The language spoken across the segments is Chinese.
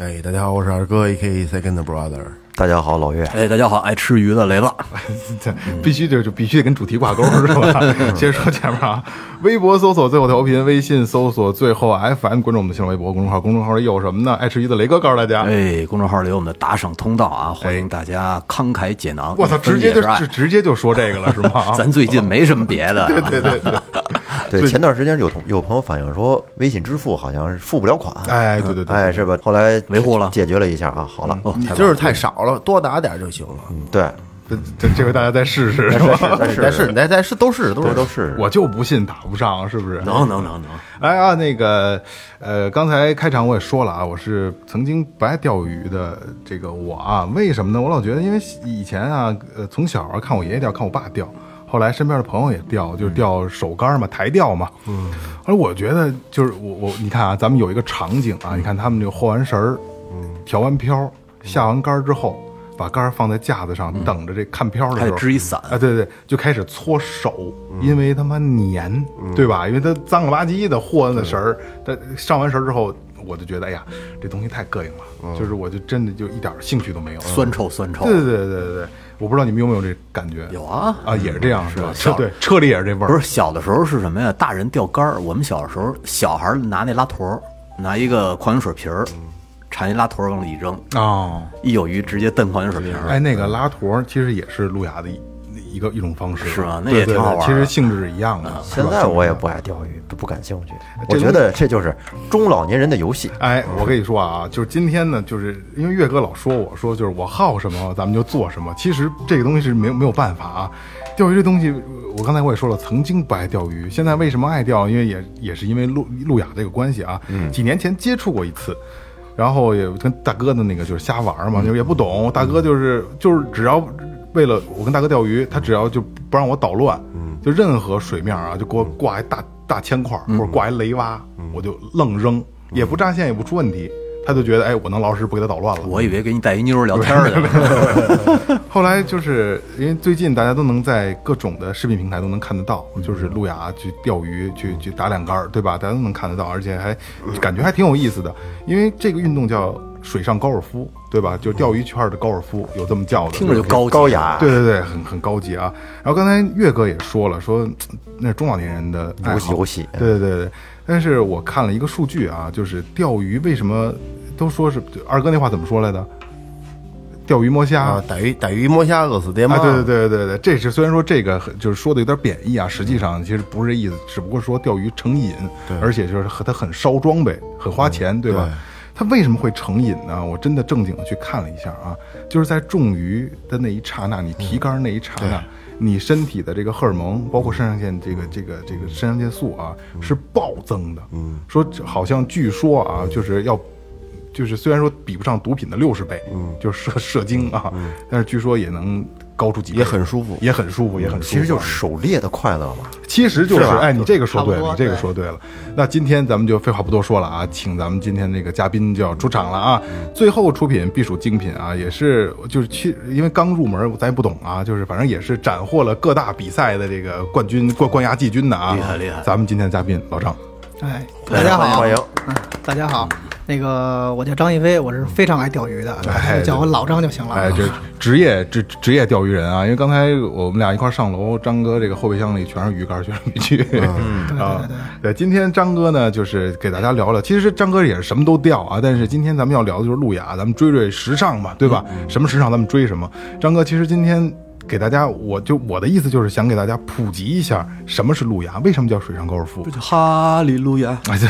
哎，大家好，我是二哥，A.K. Second Brother。大家好，老岳。哎，大家好，爱吃鱼的雷子，对必须就就必须得跟主题挂钩 是吧？先说前面啊，微博搜索最后调频，微信搜索最后 FM，关注我们的新浪微博公众号，公众号里有什么呢？爱吃鱼的雷哥告诉大家，哎，公众号里有我们的打赏通道啊，欢迎大家慷慨解囊。我操，直接就是直直接就说这个了是吗？咱最近没什么别的，对对对，对，前段时间有同有朋友反映说，微信支付好像是付不了款，哎，对对对，哎，是吧？后来维护了解决了一下啊，好了，哦，就是太少了，多打点就行了。对，这这这回大家再试试是吧？但是但是你再再试都试都试都试试我就不信打不上，是不是？能能能能，哎啊，那个，呃，刚才开场我也说了啊，我是曾经不爱钓鱼的这个我啊，为什么呢？我老觉得，因为以前啊，呃，从小啊看我爷爷钓，看我爸钓，后来身边的朋友也钓，就是钓手竿嘛，台钓嘛。嗯。后来我觉得，就是我我你看啊，咱们有一个场景啊，你看他们这个和完绳儿，嗯，调完漂，下完竿之后，把杆儿放在架子上，等着这看漂的还时候，得支一伞，啊，对对，就开始搓手，因为他妈粘，对吧？因为它脏了吧唧的和那绳儿，它上完绳儿之后，我就觉得，哎呀，这东西太膈应了，就是我就真的就一点兴趣都没有。酸臭酸臭。对对对对对对，我不知道你们有没有这感觉？有啊啊，也是这样是吧？车 对车里也是这味儿，不是小的时候是什么呀？大人钓竿儿，我们小时候小孩儿拿那拉坨儿，拿一个矿泉水瓶儿，缠一拉坨往里一扔，哦。一有鱼直接蹬矿泉水瓶儿。哎，那个拉坨其实也是路亚的一一个一种方式，是吗那对对也挺好玩儿对其实性质是一样的。是现吧在我也不爱钓鱼，不不感兴趣。我觉得这就是中老年人的游戏。哎，我跟你说啊，就是今天呢，就是因为岳哥老说我说，就是我好什么咱们就做什么。其实这个东西是没有没有办法啊。钓鱼这东西，我刚才我也说了，曾经不爱钓鱼，现在为什么爱钓？因为也也是因为路路亚这个关系啊。嗯几年前接触过一次，然后也跟大哥的那个就是瞎玩嘛，就也不懂。大哥就是就是只要为了我跟大哥钓鱼，他只要就不让我捣乱，就任何水面啊，就给我挂一大大铅块儿或者挂一雷蛙，我就愣扔，也不扎线，也不出问题。他就觉得，哎，我能老实，不给他捣乱了。我以为给你带一妞儿聊天儿去了。后来就是因为最近大家都能在各种的视频平台都能看得到，就是路亚去钓鱼，去去打两杆儿，对吧？大家都能看得到，而且还感觉还挺有意思的。因为这个运动叫水上高尔夫，对吧？就钓鱼圈的高尔夫，有这么叫的，听着就高级高雅对对对，很很高级啊。然后刚才岳哥也说了，说那是中老年人的爱好游戏对对对对。但是我看了一个数据啊，就是钓鱼为什么都说是二哥那话怎么说来的？钓鱼摸虾啊，逮鱼逮鱼摸虾，饿死爹妈。啊，对对对对对，这是虽然说这个很就是说的有点贬义啊，实际上其实不是这意思，只不过说钓鱼成瘾，而且就是和它很烧装备，很花钱，对吧？它为什么会成瘾呢？我真的正经的去看了一下啊，就是在中鱼的那一刹那，你提竿那一刹那，你身体的这个荷尔蒙，包括肾上腺这个这个这个肾上腺素啊，是暴增的。嗯，说好像据说啊，就是要。就是虽然说比不上毒品的六十倍，嗯，就是射射精啊，但是据说也能高出几倍，也很舒服也很舒服，也很舒服。其实就是狩猎的快乐嘛。其实就是是哎，你这个说对了，你这个说对了。那今天咱们就废话不多说了啊，请咱们今天这个嘉宾就要出场了啊。最后出品必属精品啊，也是就是去，因为刚入门咱也不懂啊，就是反正也是斩获了各大比赛的这个冠军冠冠亚季军的啊，厉害厉害咱们今天的嘉宾老张，哎，大家好，欢迎。嗯，大家好，那个我叫张一飞，我是非常爱钓鱼的，哎叫我老张就行了。哎，这职业职职业钓鱼人啊，因为刚才我们俩一块上楼，张哥这个后备箱里全是鱼竿，全是渔具。嗯 啊，对，今天张哥呢，就是给大家聊聊，其实张哥也是什么都钓啊，但是今天咱们要聊的就是路亚，咱们追追时尚嘛，对吧？什么时尚咱们追什么。张哥，其实今天。给大家，我就我的意思就是想给大家普及一下什么是路亚，为什么叫水上高尔夫？叫哈利路亚，哎，这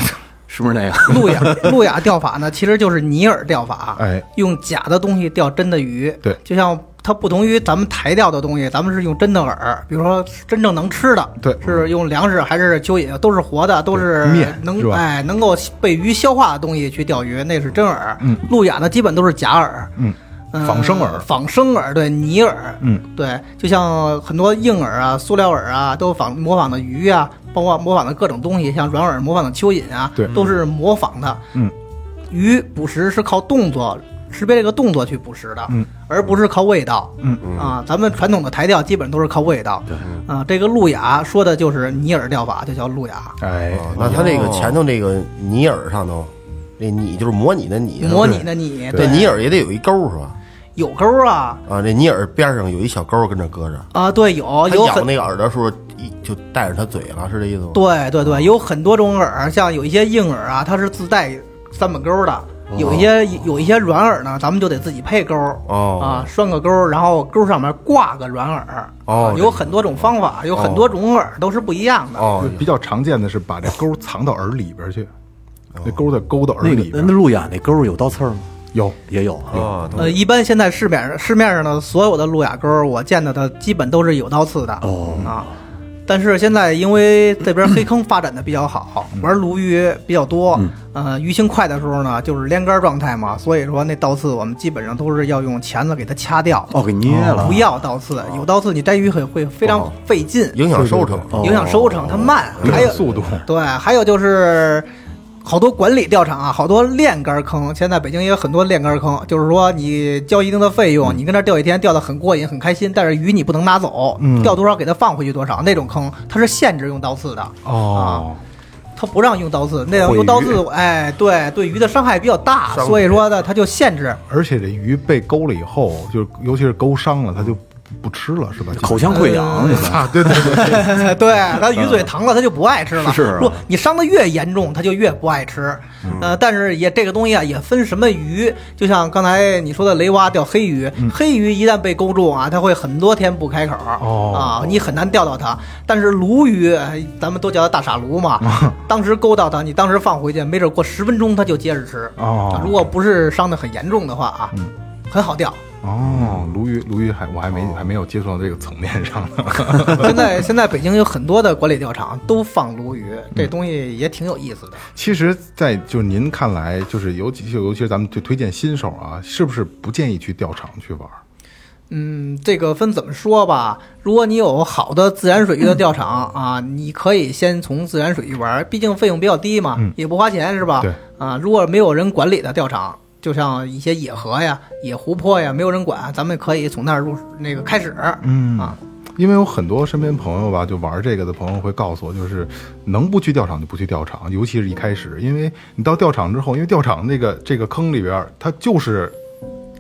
是不是那个？路亚路亚钓法呢，其实就是尼饵钓法，哎，用假的东西钓真的鱼。对就像它不同于咱们台钓的东西，咱们是用真的饵，比如说真正能吃的，对是用粮食还是蚯蚓，都是活的，都是能哎能够被鱼消化的东西去钓鱼，那是真饵。嗯，路亚呢基本都是假饵。嗯嗯仿生饵仿生饵，对泥饵，嗯，对，就像很多硬饵啊、塑料饵啊，都仿模仿的鱼啊，包括模仿的各种东西，像软饵模仿的蚯蚓啊，对。都是模仿的。嗯，鱼捕食是靠动作，识别这个动作去捕食的，嗯，而不是靠味道。嗯。啊，咱们传统的台钓基本都是靠味道。对。啊，这个路亚说的就是泥饵钓法，就叫路亚。哎，哦那它这个前头这个泥饵上头，那你就是模拟的你，模拟的你，对。泥饵也得有一钩是吧？有钩啊。啊，这你耳边上有一小钩跟这搁着，啊，对，有它有很咬那个饵的时候一就带着它嘴了，是这意思吗？对对对，有很多种饵，像有一些硬饵啊，它是自带三本钩的；有一些有一些软饵呢，咱们就得自己配钩。哦。啊，拴个钩，然后钩上面挂个软饵。哦啊有很多种方法，有很多种饵都是不一样的。哦，比较常见的是把这钩藏到饵里边去，那钩再勾到饵里边个那路亚那钩儿有倒刺儿吗？有也有啊。啊，呃，一般现在市面上市面上的所有的路亚钩，我见到的基本都是有刀刺的。哦啊。但是现在因为这边黑坑发展的比较好，玩鲈鱼比较多，呃，鱼性快的时候呢，就是连杆状态嘛，所以说那倒刺我们基本上都是要用钳子给它掐掉，哦，给捏了。不要倒刺，有倒刺你摘鱼会会非常费劲，影响收成。哦影响收成，它慢，影还有速度，对，还有就是好多管理钓场啊，好多练杆坑。现在北京也有很多练杆坑，就是说你交一定的费用，你跟那儿钓一天，钓得很过瘾、很开心，但是鱼你不能拿走，嗯钓多少给它放回去多少。那种坑它是限制用刀刺的，哦，它不让用刀刺，那样用刀刺，哎，对对鱼的伤害比较大，所以说呢，它就限制。而且这鱼被勾了以后，就尤其是勾伤了，它就不吃了，是吧？口腔溃疡那个。啊，对对对，对，他 鱼嘴疼了，他就不爱吃了。是啊如果你伤的越严重，他就越不爱吃。呃，但是也这个东西啊，也分什么鱼。就像刚才你说的雷蛙钓黑鱼，黑鱼一旦被勾中啊，它会很多天不开口哦啊，你很难钓到它。但是鲈鱼，哎咱们都叫它大傻鲈嘛，当时勾到它，你当时放回去，没准过十分钟它就接着吃。哦啊如果不是伤的很严重的话啊，很好钓。哦，鲈鱼，鲈鱼还我还没还没有接触到这个层面上呢。现在现在北京有很多的管理钓场都放鲈鱼，这东西也挺有意思的。其实，在就是您看来，就是尤其就尤其是咱们就推荐新手啊，是不是不建议去钓场去玩？嗯，这个分怎么说吧。如果你有好的自然水域的钓场啊，你可以先从自然水域玩，毕竟费用比较低嘛，嗯也不花钱是吧？对啊，如果没有人管理的钓场，就像一些野河呀、野湖泊呀，没有人管，咱们可以从那儿入那个开始。嗯啊，因为有很多身边朋友吧，就玩这个的朋友会告诉我，就是能不去钓场就不去钓场，尤其是一开始，因为你到钓场之后，因为钓场那个这个坑里边，它就是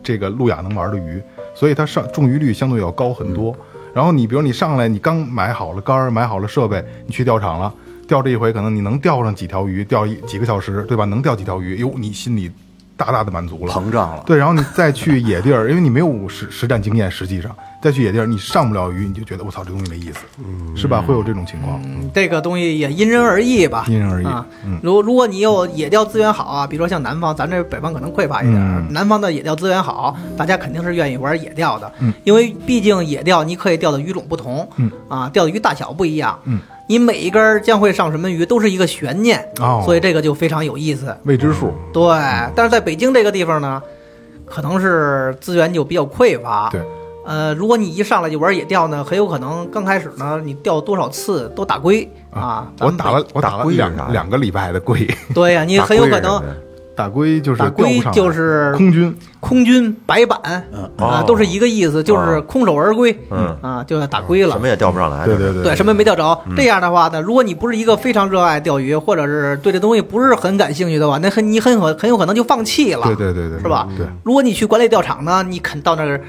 这个路亚能玩的鱼，所以它上中鱼率相对要高很多。然后你比如你上来，你刚买好了竿，买好了设备，你去钓场了，钓这一回可能你能钓上几条鱼，钓一几个小时，对吧？能钓几条鱼，哟，你心里大大的满足了，膨胀了。对，然后你再去野地儿，因为你没有实实战经验，实际上再去野地儿，你上不了鱼，你就觉得我操，这东西没意思，是吧？会有这种情况。嗯，这个东西也因人而异吧，因人而异。啊嗯。如如果你有野钓资源好啊，比如说像南方，咱这北方可能匮乏一点南方的野钓资源好，大家肯定是愿意玩野钓的，嗯。因为毕竟野钓你可以钓的鱼种不同，嗯。啊，钓的鱼大小不一样，嗯，你每一根儿将会上什么鱼都是一个悬念，哦。所以这个就非常有意思。未知数，对，但是在北京这个地方呢，可能是资源就比较匮乏，对，呃，如果你一上来就玩野钓呢，很有可能刚开始呢，你钓多少次都打龟啊。我打了我打了两两个礼拜的龟，对呀、你很有可能打龟就是打龟就是空军，空军白板啊，哦都是一个意思，就是空手而归，嗯啊，就是打龟了什。么也钓不上来。对就是对对，什么也没钓着。这样的话呢，如果你不是一个非常热爱钓鱼，或者是对这东西不是很感兴趣的话，那很你很可很有可能就放弃了。对对对对，是吧？对，如果你去管理钓场呢，你肯到那儿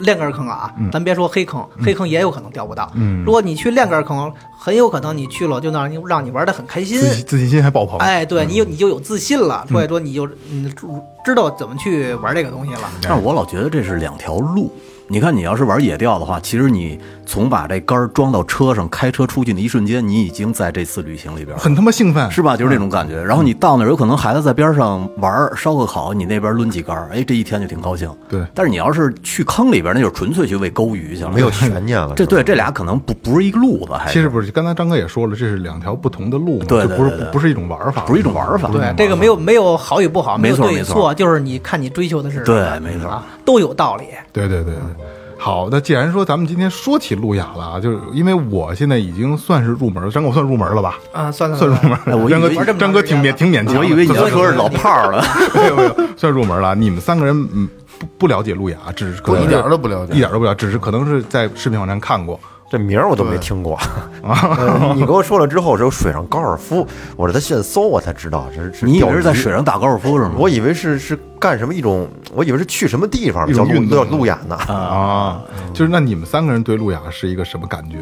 练根坑啊，咱别说黑坑，黑坑也有可能钓不到。嗯如果你去练根坑，很有可能你去了就让你让你玩的很开心。自信自信心还爆棚。哎，对你有你就有自信了，所以说你就嗯知知道怎么去玩这个东西了。但是我老觉得这是两条路，你看，你要是玩野钓的话，其实你从把这杆儿装到车上，开车出去的一瞬间，你已经在这次旅行里边了。很他妈兴奋，是吧？就是这种感觉。然后你到那儿，有可能孩子在边上玩儿烧个烤，你那边抡几杆儿，哎，这一天就挺高兴。对但是你要是去坑里边，那就是纯粹去喂钩鱼去了，没有悬念了。这对这俩可能不不是一个路子，还其实不是，刚才张哥也说了，这是两条不同的路嘛，对不是对对对不是一种玩法，不是一种玩法。对，这个没有没有好与不好，没有对与没错没错错，就是你看你追求的是什对没错啊，都有道理。对对对对。好，那既然说咱们今天说起路亚了啊，就是因为我现在已经算是入门了，张哥我算入门了吧？啊，算了算入门了。张哥张哥挺勉挺勉强，我以为你要说是老炮儿了。没有没有，算入门了。你们三个人嗯不不了解路亚，只是可能一点都不了解一点都不了解，只是可能是在视频网站看过。这名儿我都没听过。呃你跟我说了之后，只有水上高尔夫，我这他现搜我才知道这是。你以为是在水上打高尔夫是吗？我以为是是干什么一种，我以为是去什么地方一叫路叫路亚呢。啊，就是那你们三个人对路亚是一个什么感觉？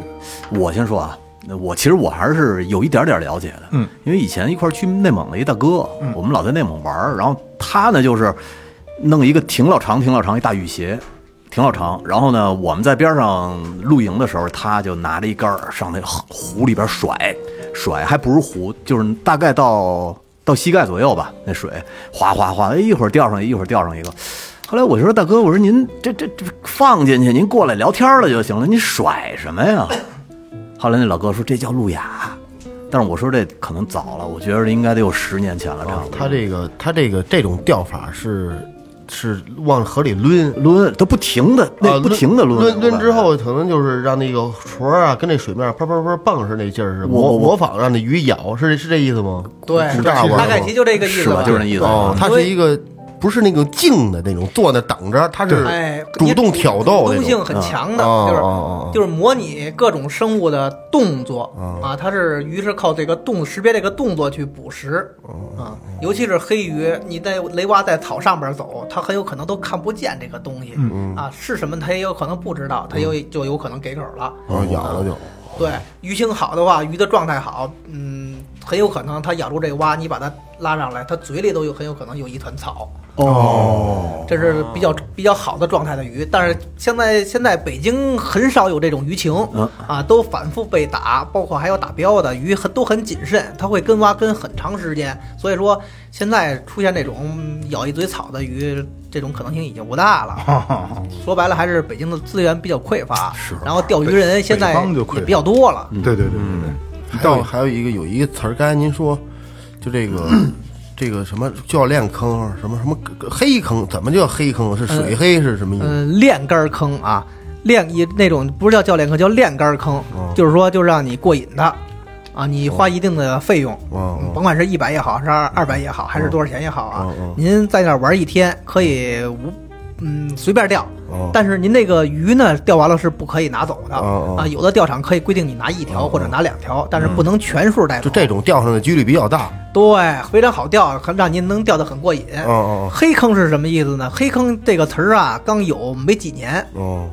我先说啊，我其实我还是有一点点了解的，嗯，因为以前一块去内蒙的一大哥，我们老在内蒙玩儿，然后他呢就是弄一个挺老长、挺老长一大雨鞋，挺老长，然后呢我们在边上露营的时候，他就拿着一杆儿上那湖里边甩，甩还不是湖，就是大概到到膝盖左右吧，那水哗哗哗，一会儿钓上一，会儿钓上一个。后来我就说大哥，我说您这这这放进去，您过来聊天了就行了，你甩什么呀？后来那老哥说这叫路亚，但是我说这可能早了，我觉得应该得有十年前了，差不多。他这个他这个这种钓法是是往河里抡，抡，都不停的那啊不停的抡抡抡之后，可能就是让那个船儿啊跟那水面啪啪啪蹦似的那劲儿似的，我我模模仿让那鱼咬，是是这意思吗？对，是这样玩大概吗其就这个意思是吧？就是那意思。哦，它是一个不是那种静的那种坐那等着，它是哎，主动挑逗那种。主动性很强的，哦就是、就是模拟各种生物的动作、啊，它是鱼是靠这个动识别这个动作去捕食啊，尤其是黑鱼，你在雷蛙在草上边走，它很有可能都看不见这个东西、啊，是什么它也有可能不知道，它有就有可能给口了。哦，咬了就。对，鱼情好的话，鱼的状态好，嗯，很有可能它咬住这个蛙，你把它拉上来，它嘴里都有很有可能有一团草。哦，这是比较比较好的状态的鱼，但是现在现在北京很少有这种鱼情嗯啊，都反复被打，包括还有打标的鱼很都很谨慎，它会跟蛙跟很长时间，所以说现在出现这种咬一嘴草的鱼，这种可能性已经不大了。说白了，还是北京的资源比较匮乏，是然后钓鱼人现在也比较多了。对对对对对。还有还有一个有一个词儿，刚才您说，就这个 这个什么教练坑，什么什么黑坑，怎么叫黑坑？是水黑是什么意思？嗯，练杆儿坑啊，练一那种不是叫教练坑，叫练杆儿坑，哦就是说就让你过瘾的，啊，你花一定的费用，甭管是一百也好，是二二百也好，还是多少钱也好啊您在那儿玩一天可以无。嗯，随便钓，哦但是您那个鱼呢，钓完了是不可以拿走的、哦哦啊。有的钓场可以规定你拿一条或者拿两条，但是不能全数带走。就这种钓上的几率比较大。对，非常好钓，很让您能钓得很过瘾。哦哦黑坑是什么意思呢？黑坑这个词儿啊，刚有没几年，哦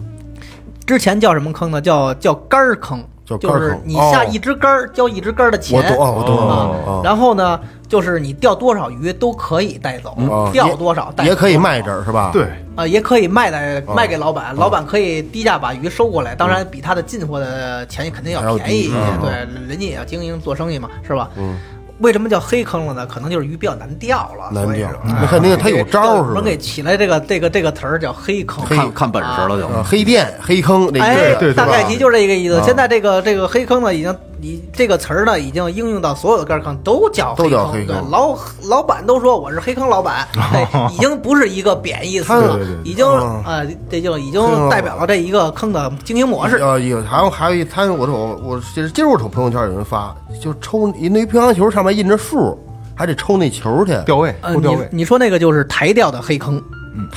之前叫什么坑呢？叫叫杆儿坑，就是你下一支杆儿交一支杆儿的钱。我懂哦我懂啊然后呢，就是你钓多少鱼都可以带走，哦，钓多少带走也可以卖这儿是吧？对，啊，也可以卖来哦卖给老板，老板可以低价把鱼收过来，当然比他的进货的钱肯定要要便宜一些对，人家也要经营做生意嘛，是吧？嗯。为什么叫黑坑了呢？可能就是鱼比较难钓了，难钓所以说那肯定它有招儿是吧我们给起来这个这个这个词儿叫黑坑，看看本事了就。啊，黑店黑坑那哎大概其就是这个意思。啊现在这个这个黑坑呢，已经你这个词儿呢，已经应用到所有的杆坑，都叫都黑坑。对叫黑坑，老老板都说我是黑坑老板，哎，已经不是一个贬义词了已经嗯。啊，这就已经代表了这一个坑的经营模式。呃，有还有还有一，他我我我今今儿我瞅朋友圈有人发，就抽一那乒乓球上面印着数，还得抽那球去。钓位呃，不钓位，你你说那个就是台钓的黑坑，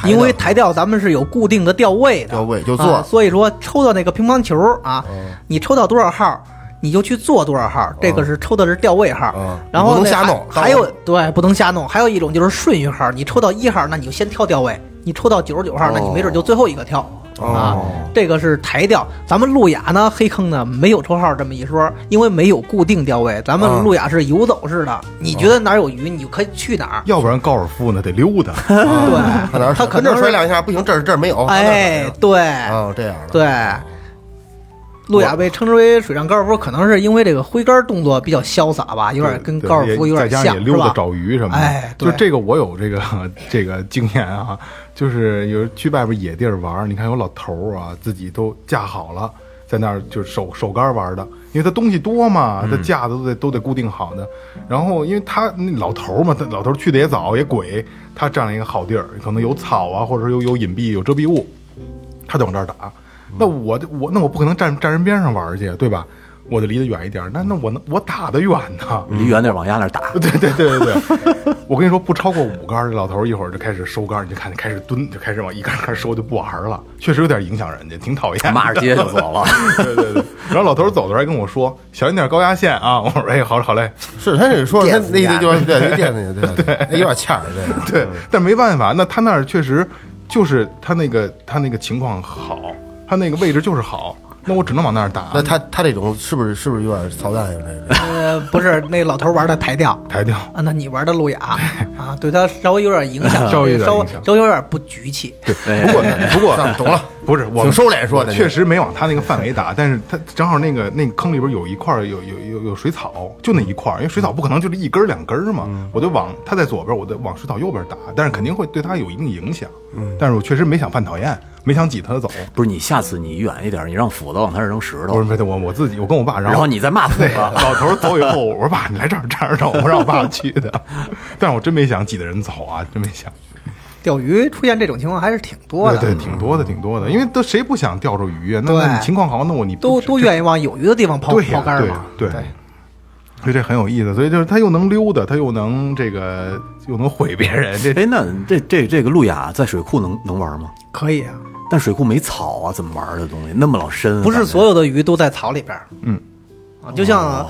因为台钓咱们是有固定的钓位的，钓位就啊所以说抽到那个乒乓球啊，哦你抽到多少号，你就去做多少号，这个是抽的是钓位号哦，然后那不能瞎弄还还有对，不能瞎弄，还有一种就是顺序号，你抽到一号，那你就先挑钓位，你抽到九十九号，那你没准就最后一个挑。啊，这个是台钓。咱们路亚呢，黑坑呢没有抽号这么一说，因为没有固定钓位，咱们路亚是游走式的。你觉得哪儿有鱼，你就可以去哪儿。要不然高尔夫呢得溜达。对，他可能是跟这儿甩两下不行，这儿这儿没有。哎，对哦，这样的。对。路亚被称之为水上高尔夫，可能是因为这个挥杆动作比较潇洒吧，有点跟高尔夫有点像，再加上也？溜达找鱼什么的。哎对就这个我有这个这个经验啊，就是有去外边野地儿玩，你看有老头儿啊，自己都架好了，在那儿就是手手杆玩的，因为他东西多嘛，他架子都得都得固定好的。然后因为他那老头儿嘛，他老头儿去的也早也鬼，他占了一个好地儿，可能有草啊，或者说有有隐蔽有遮蔽物，他就往这儿打。那我就我那我不可能站站人边上玩去，对吧？我就离得远一点。那那我能我打得远呢？离远点往丫那儿打。对对对对对，我跟你说，不超过五杆儿，这老头儿一会儿就开始收杆儿，你就看开始蹲，就开始往一杆儿杆儿收，就不玩儿了，确实有点影响人家，挺讨厌。骂着街就走了。对对对，然后老头儿走的时候还跟我说：“小心点高压线啊！”我说：“哎，好嘞好嘞。是他是说他那家那就是 对那电死去，对对，有点欠儿对。”对，但没办法，那他那儿确实就是他那个他那个情况好，他那个位置就是好，那我只能往那儿打。那他他这种是不是是不是有点操蛋呀？这个？呃，不是，那老头玩的台钓抬掉。啊，那你玩的路亚。啊，对他稍微有点影响，稍微有点稍微影响。稍微有点不局气。对。不过不过 懂了，不是我挺收敛说的确实没往他那个范围打，但是他正好那个那个坑里边有一块儿有有有有水草，就那一块儿，因为水草不可能就是一根儿两根儿嘛，我就往他在左边，我就往水草右边打，但是肯定会对他有一定影响。但是我确实没想犯讨厌，没想挤他走。不是你下次你远一点，你让斧子往他这扔石头不是，不是我我自己，我跟我爸，然后然后你再骂斧子。老头走以后，我说爸，你来这儿这儿走，我让我爸去的。但是我真没想挤的人走啊，真没想。钓鱼出现这种情况还是挺多的，对对，挺多的，挺多的，因为都谁不想钓着鱼啊？那那你情况好，那我你都都愿意往有鱼的地方抛抛竿嘛。对对所以这很有意思。所以就是他又能溜达，他又能这个又能毁别人，这哎，那这这这个路亚在水库能能玩吗？可以啊，但水库没草啊，怎么玩的东西？那么老深啊，不是所有的鱼都在草里边儿。嗯，啊，就像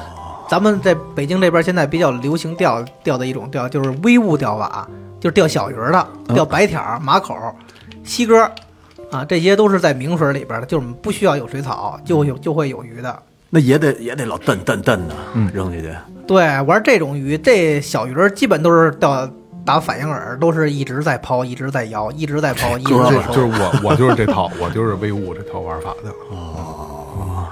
咱们在北京这边现在比较流行钓钓的一种钓，就是微物钓法，就是钓小鱼儿的，钓白条儿、马口儿、西哥儿啊，这些都是在明水里边儿的，就是不需要有水草，就会有就会有鱼的。那也得也得老蹬蹬蹬的，扔下去。对，玩这种鱼，这小鱼儿基本都是钓打反应饵，都是一直在抛，一直在摇，一直在抛，一直在就是我我就是这套，我就是威武这套玩法的。哦，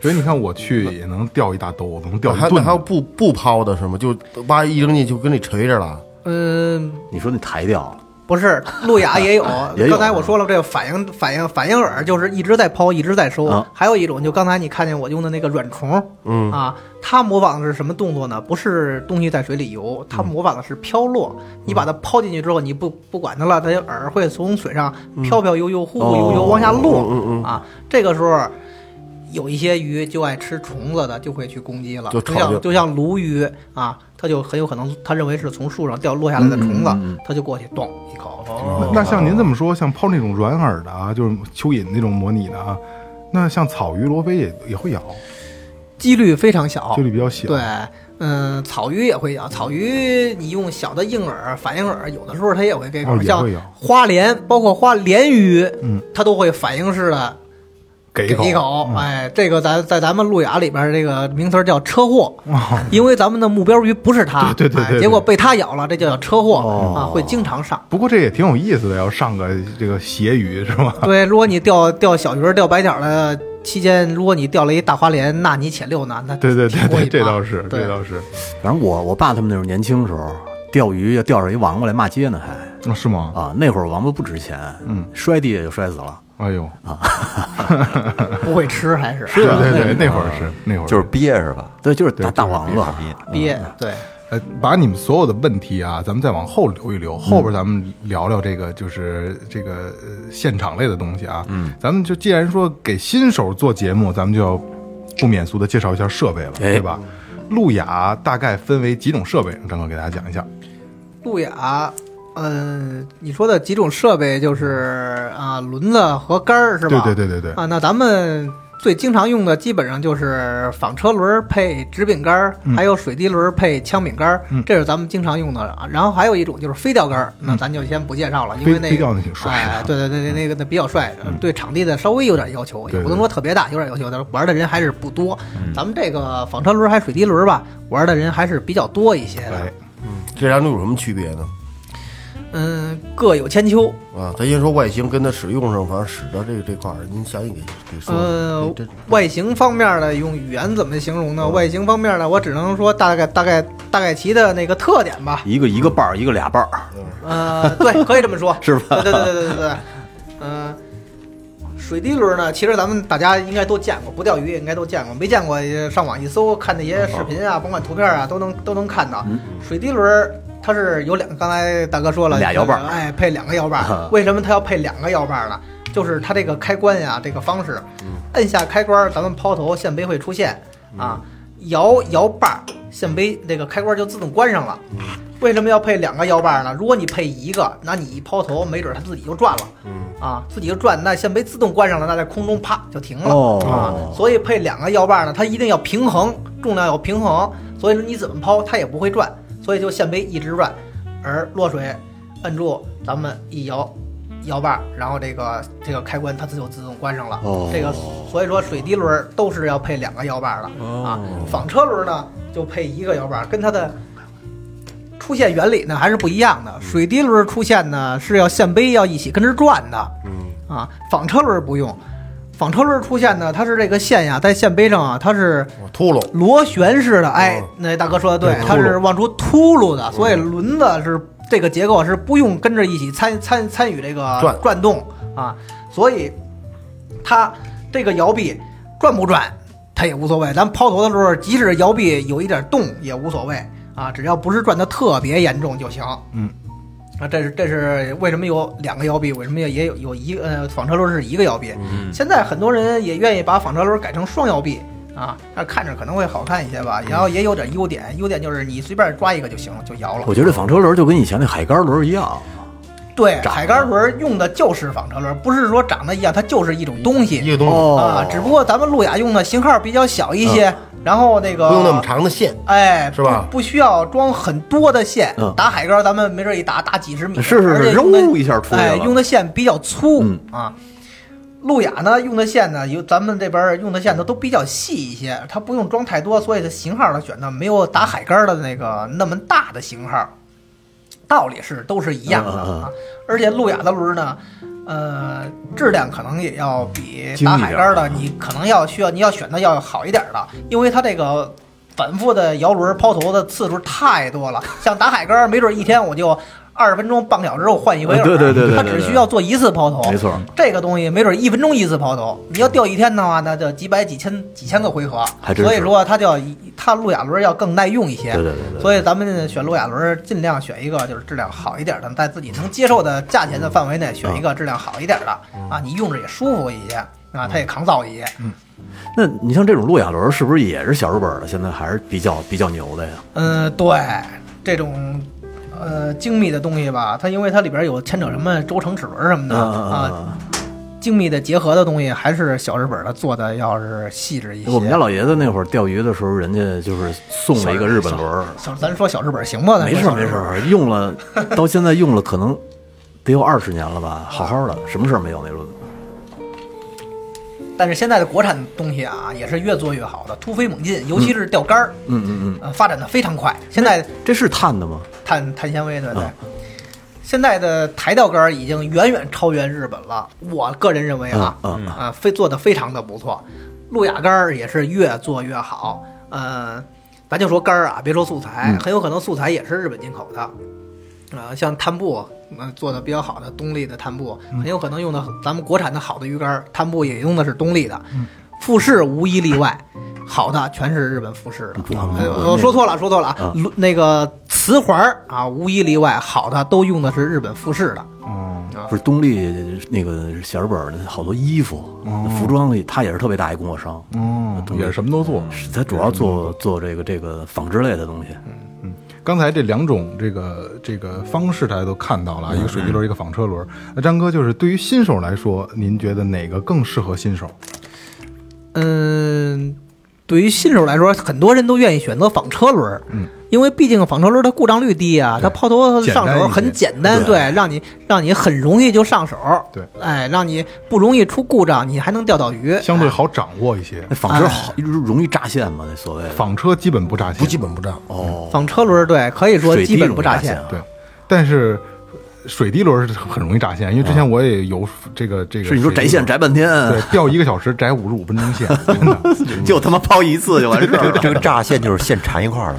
所以你看我去也能钓一大兜子，能钓一顿还还有不不抛的是吗？就挖一扔进去就跟你垂着了。嗯，你说那台钓，不是，路亚 也有。也有刚才我说了，这个反应反应反应饵就是一直在抛，一直在收。啊还有一种，就刚才你看见我用的那个软虫，嗯啊，它模仿的是什么动作呢？不是东西在水里游，它模仿的是飘落。你把它抛进去之后，你不不管它了，它饵会从水上飘飘悠悠、忽忽悠悠往下落。啊，这个时候。有一些鱼就爱吃虫子的，就会去攻击了，就像就像鲈鱼啊，它就很有可能，他认为是从树上掉落下来的虫子，他就过去咚一口。那那像您这么说，像抛那种软饵的啊，就是蚯蚓那种模拟的啊，那像草鱼、罗非也也会咬，几率非常小，几率比较小。对，嗯，草鱼也会咬。草鱼你用小的硬饵、反应饵，有的时候它也会给口。像哦也会咬花鲢，包括花鲢鱼，嗯，它都会反应式的给一口，一口。嗯哎，这个咱在咱们路亚里边这个名词叫车祸，哦 因为咱们的目标鱼不是它，对对对对对哎结果被它咬了，这就叫车祸、哦啊，会经常上。不过这也挺有意思的，要上个这个斜鱼是吧？对，如果你钓钓小鱼儿、钓白条的期间，如果你钓了一大花鲢，那你且六呢，那对对对对，这倒是，这倒是，反正我我爸他们那时候年轻时候钓鱼要钓上一王八来骂街呢，还啊是吗？啊那会儿王八不值钱，嗯，摔地下就摔死了。哎呦啊，不会吃还是对对对，那会儿是那会儿就是憋是吧？对，就是大对大王八。憋对。呃，把你们所有的问题啊，咱们再往后留一留，后边咱们聊聊这个就是这个呃现场类的东西啊。嗯，咱们就既然说给新手做节目，咱们就要不免俗的介绍一下设备了，哎对吧？路亚大概分为几种设备，张哥给大家讲一下。路亚，嗯、你说的几种设备就是啊，轮子和杆儿是吧？对对对对对，啊，那咱们最经常用的基本上就是纺车轮配直柄杆儿，还有水滴轮配枪柄杆儿，这是咱们经常用的。啊然后还有一种就是飞钓杆儿，那咱就先不介绍了，因为那个飞飞钓那挺帅的哎，对对对对，那个那比较帅，对场地的稍微有点要求，也不能说特别大，有点要求，但是玩的人还是不多。咱们这个纺车轮还是水滴轮吧，玩的人还是比较多一些的。哎，这两种有什么区别呢？嗯，各有千秋。啊，咱先说外形跟它使用上，反正使的这个这块儿，您详细给给说。呃外形方面呢，用语言怎么形容呢？外形方面呢，我只能说大概大概大概其的那个特点吧。一个一个瓣儿，一个俩瓣儿，呃，对，可以这么说，是吧对对对对对对，嗯、水滴轮呢，其实咱们大家应该都见过，不钓鱼也应该都见过，没见过也上网一搜，看那些视频啊，甭管图片啊，都能都能看到。水滴轮它是有两个，刚才大哥说了，俩摇把儿。哎，配两个摇把儿。为什么它要配两个摇把儿呢？就是它这个开关呀，这个方式，摁下开关，咱们抛头线杯会出现。啊，摇摇把儿，线杯这个开关就自动关上了。为什么要配两个摇把儿呢？如果你配一个，那你一抛头，没准它自己就转了，啊，自己就转，那线杯自动关上了，那在空中啪就停了、哦。啊。所以配两个摇把儿呢，它一定要平衡，重量要平衡，所以说你怎么抛它也不会转，所以就线杯一直转，而落水摁住，咱们一摇。摇把儿，然后这个这个开关它自就自动关上了。哦这个所以说水滴轮儿都是要配两个摇把儿的、啊。纺车轮呢就配一个摇把儿，跟它的出现原理呢还是不一样的。水滴轮出现呢是要线杯要一起跟着转的，嗯啊，纺车轮不用。纺车轮出现呢，它是这个线呀，在线杯上啊，它是秃噜，螺旋式的。哎，那大哥说的对，它是往出秃噜的，所以轮子是这个结构是不用跟着一起参参参与这个转转动啊，所以它这个摇臂转不转，它也无所谓。咱抛头的时候，即使摇臂有一点动也无所谓啊，只要不是转的特别严重就行。嗯。啊，这是这是为什么有两个摇臂？为什么也也有有一个呃纺车轮是一个摇臂？现在很多人也愿意把纺车轮改成双摇臂啊，那看着可能会好看一些吧。然后也有点优点，优点就是你随便抓一个就行了，就摇了。我觉得纺车轮就跟以前那海竿轮一样，对，海干轮用的就是纺车轮，不是说长得一样，它就是一种东西一个东西，哦啊。只不过咱们路亚用的型号比较小一些，然后那个不用那么长的线。哎，是吧不不需要装很多的线，嗯打海竿咱们没准一打打几十米，是是是而且用的揉一下出来哎，用的线比较粗、嗯啊。路亚呢用的线呢，有咱们这边用的线呢都比较细一些，它不用装太多，所以它型号的选的没有打海竿的那个那么大的型号。道理是都是一样的啊，而且路亚的轮呢，呃，质量可能也要比打海竿的啊你可能要需要你要选的要好一点的，因为它这个反复的摇轮抛投的次数太多了。像打海竿，没准一天我就二十分钟、半个小时之后换一回饵，对对对对对它只需要做一次抛投，没错。这个东西没准一分钟一次抛投，你要钓一天的话，那就几百、几千、几千个回合所以说它就要它路亚轮要更耐用一些。对对对对所以咱们选路亚轮，尽量选一个就是质量好一点的，在自己能接受的价钱的范围内选一个质量好一点的啊，你用着也舒服一些啊，它也抗造一些。嗯那你像这种路亚轮，是不是也是小日本的？现在还是比较比较牛的呀？嗯，对，这种呃精密的东西吧，它因为它里边有牵扯什么轴承齿轮什么的啊，精密的结合的东西，还是小日本的做的要是细致一些。我们家老爷子那会儿钓鱼的时候，人家就是送了一个日本轮咱说小日本行吗？咱没事儿没事儿，用了到现在用了可能得有二十年了吧，好好的，什么事儿没有那轮。但是现在的国产东西啊，也是越做越好的，突飞猛进，尤其是钓竿儿，嗯嗯嗯，呃，发展的非常快。现在这是碳的吗？碳碳纤维，的对。嗯现在的台钓竿儿已经远远超越日本了，我个人认为啊，嗯嗯啊，非做的非常的不错。路亚竿儿也是越做越好，呃，咱就说竿儿啊，别说素材，嗯很有可能素材也是日本进口的。呃，像碳布，呃，做的比较好的东丽的碳布，很有可能用的咱们国产的好的鱼竿儿，碳布也用的是东丽的，富士无一例外，好的全是日本富士的。呃我说错了，说错了啊！那个磁环儿啊，无一例外，好的都用的是日本富士的。哦，不是东丽那个小日本儿的好多衣服、服装里，他也是特别大一供货商，哦，也是什么都做。它主要做做这个这个纺织类的东西。刚才这两种这个这个方式大家都看到了，一个水滴轮，一个纺车轮。那张哥就是对于新手来说，您觉得哪个更适合新手？嗯，对于新手来说，很多人都愿意选择纺车轮，嗯，因为毕竟纺车轮儿它故障率低啊，它抛投上手很简单，对，让你让你很容易就上手，对，哎，让你不容易出故障，你还能钓到鱼，相对好掌握一些。那仿车好容易炸线吗？那所谓纺车基本不扎线，不基本不炸。哦，纺车轮儿对，可以说基本不炸线。对，但是水滴轮是很容易炸线，因为之前我也有这个这个。是你说摘线摘半天，对，钓一个小时摘五十五分钟线，真的。就他妈抛一次就完事儿了。这个炸线就是线缠一块儿了？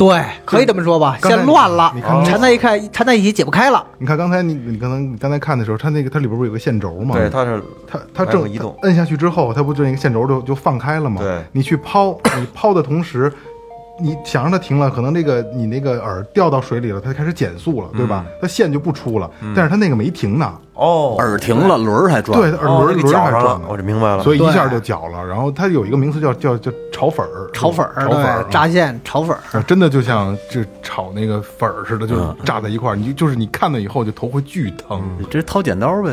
对，可以这么说吧，线乱了你看，缠在一块，缠在一起解不开了。你看刚才你你刚才你刚才看的时候，它那个它里边不是有个线轴吗？对，它是它它正移动摁下去之后，它不就那个线轴就就放开了吗？对你去抛，你抛的同时，你想让它停了，可能那个你那个饵掉到水里了，它开始减速了，对吧？它线就不出了，但是它那个没停呢，哦，饵停了，轮儿还转。对，它哦饵轮轮那个绞上还转呢，我就明白了。所以一下就绞了。然后它有一个名词叫叫叫炒粉儿，炒粉儿，炒粉儿对，炸线炒粉儿。啊 真的就像这炒那个粉儿似的，就是炸在一块儿，你就就是你看到以后就头会巨疼。你这掏剪刀呗，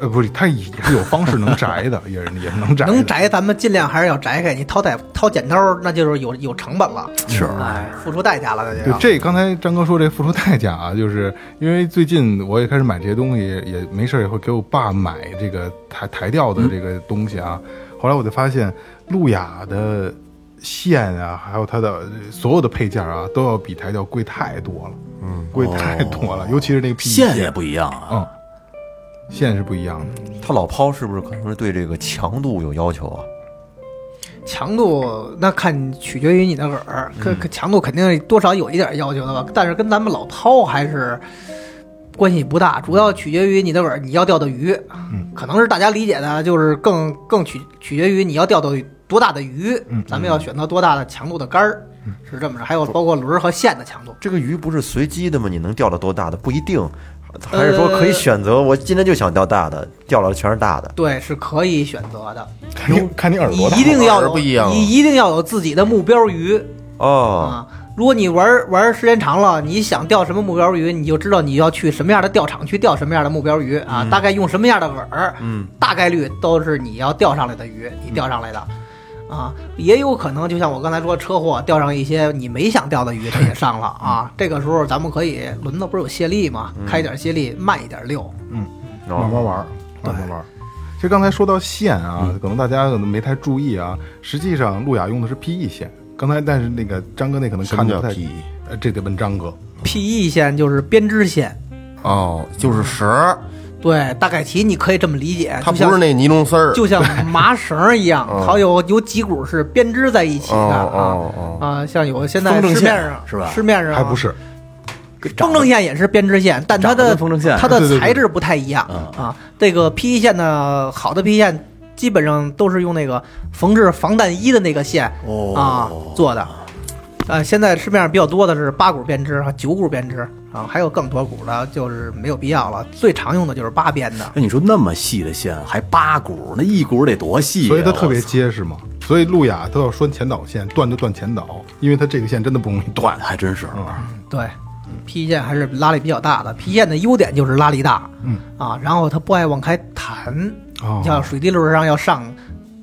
呃，不是，它也是有方式能摘的，也是也是能摘。能摘，咱们尽量还是要摘开。你掏带掏剪刀，那就是有有成本了，是哎，付出代价了，那就对。，这刚才张哥说这付出代价啊，就是因为最近我也开始买这些东西，也没事儿也会给我爸买这个台台钓的这个东西啊。后来我就发现，路亚的线啊，还有它的所有的配件啊，都要比台钓贵太多了，嗯，贵太多了，尤其是那个线也不一样啊。嗯，线是不一样的。它老抛是不是可能是对这个强度有要求啊？强度那看取决于你的饵，可可强度肯定多少有一点要求的吧，但是跟咱们老抛还是关系不大，主要取决于你的饵你要钓的鱼，可能是大家理解的，就是更更取取决于你要钓的多大的鱼，咱们要选择多大的强度的杆儿，是这么着，还有包括轮儿和线的强度。这个鱼不是随机的吗？你能钓到多大的？不一定，还是说可以选择？我今天就想钓大的，钓了全是大的。对，是可以选择的。看你看你耳朵，一定要有，不一样你一定要有自己的目标鱼哦，啊。如果你玩玩时间长了，你想钓什么目标鱼，你就知道你要去什么样的钓场去钓什么样的目标鱼啊，大概用什么样的饵，嗯，大概率都是你要钓上来的鱼，你钓上来的。啊，也有可能就像我刚才说，车祸钓上一些你没想钓的鱼，它也上了 啊。这个时候咱们可以轮子不是有泄力吗？开一点泄力，慢一点溜。慢慢玩儿，慢慢玩儿。其实刚才说到线啊，可能大家可能没太注意啊。实际上，路亚用的是 PE 线。刚才但是那个张哥那可能看的不太 PE？呃，这得问张哥。PE 线就是编织线，哦，就是绳儿，对，大概其你可以这么理解，它不是那尼龙丝儿。就像 麻绳儿一样，嗯。它有有几股是编织在一起的哦啊啊，像有现在市面上是吧？市面上还不是，风筝线也是编织线，但它的风筝线。它的材质不太一样嗯。啊。这个 PE 线呢，好的 PE 线基本上都是用那个缝制防弹衣的那个线哦。啊做的。呃，现在市面上比较多的是八股编织和九股编织啊，还有更多股的，就是没有必要了。最常用的就是八编的。那你说那么细的线，还八股，那一股得多细啊？所以它特别结实嘛。所以路亚都要拴前导线，断就断前导，因为它这个线真的不容易断。还真是。对，P 线还是拉力比较大的。P 线的优点就是拉力大，嗯啊，然后它不爱往开弹，哦像水滴轮上要上，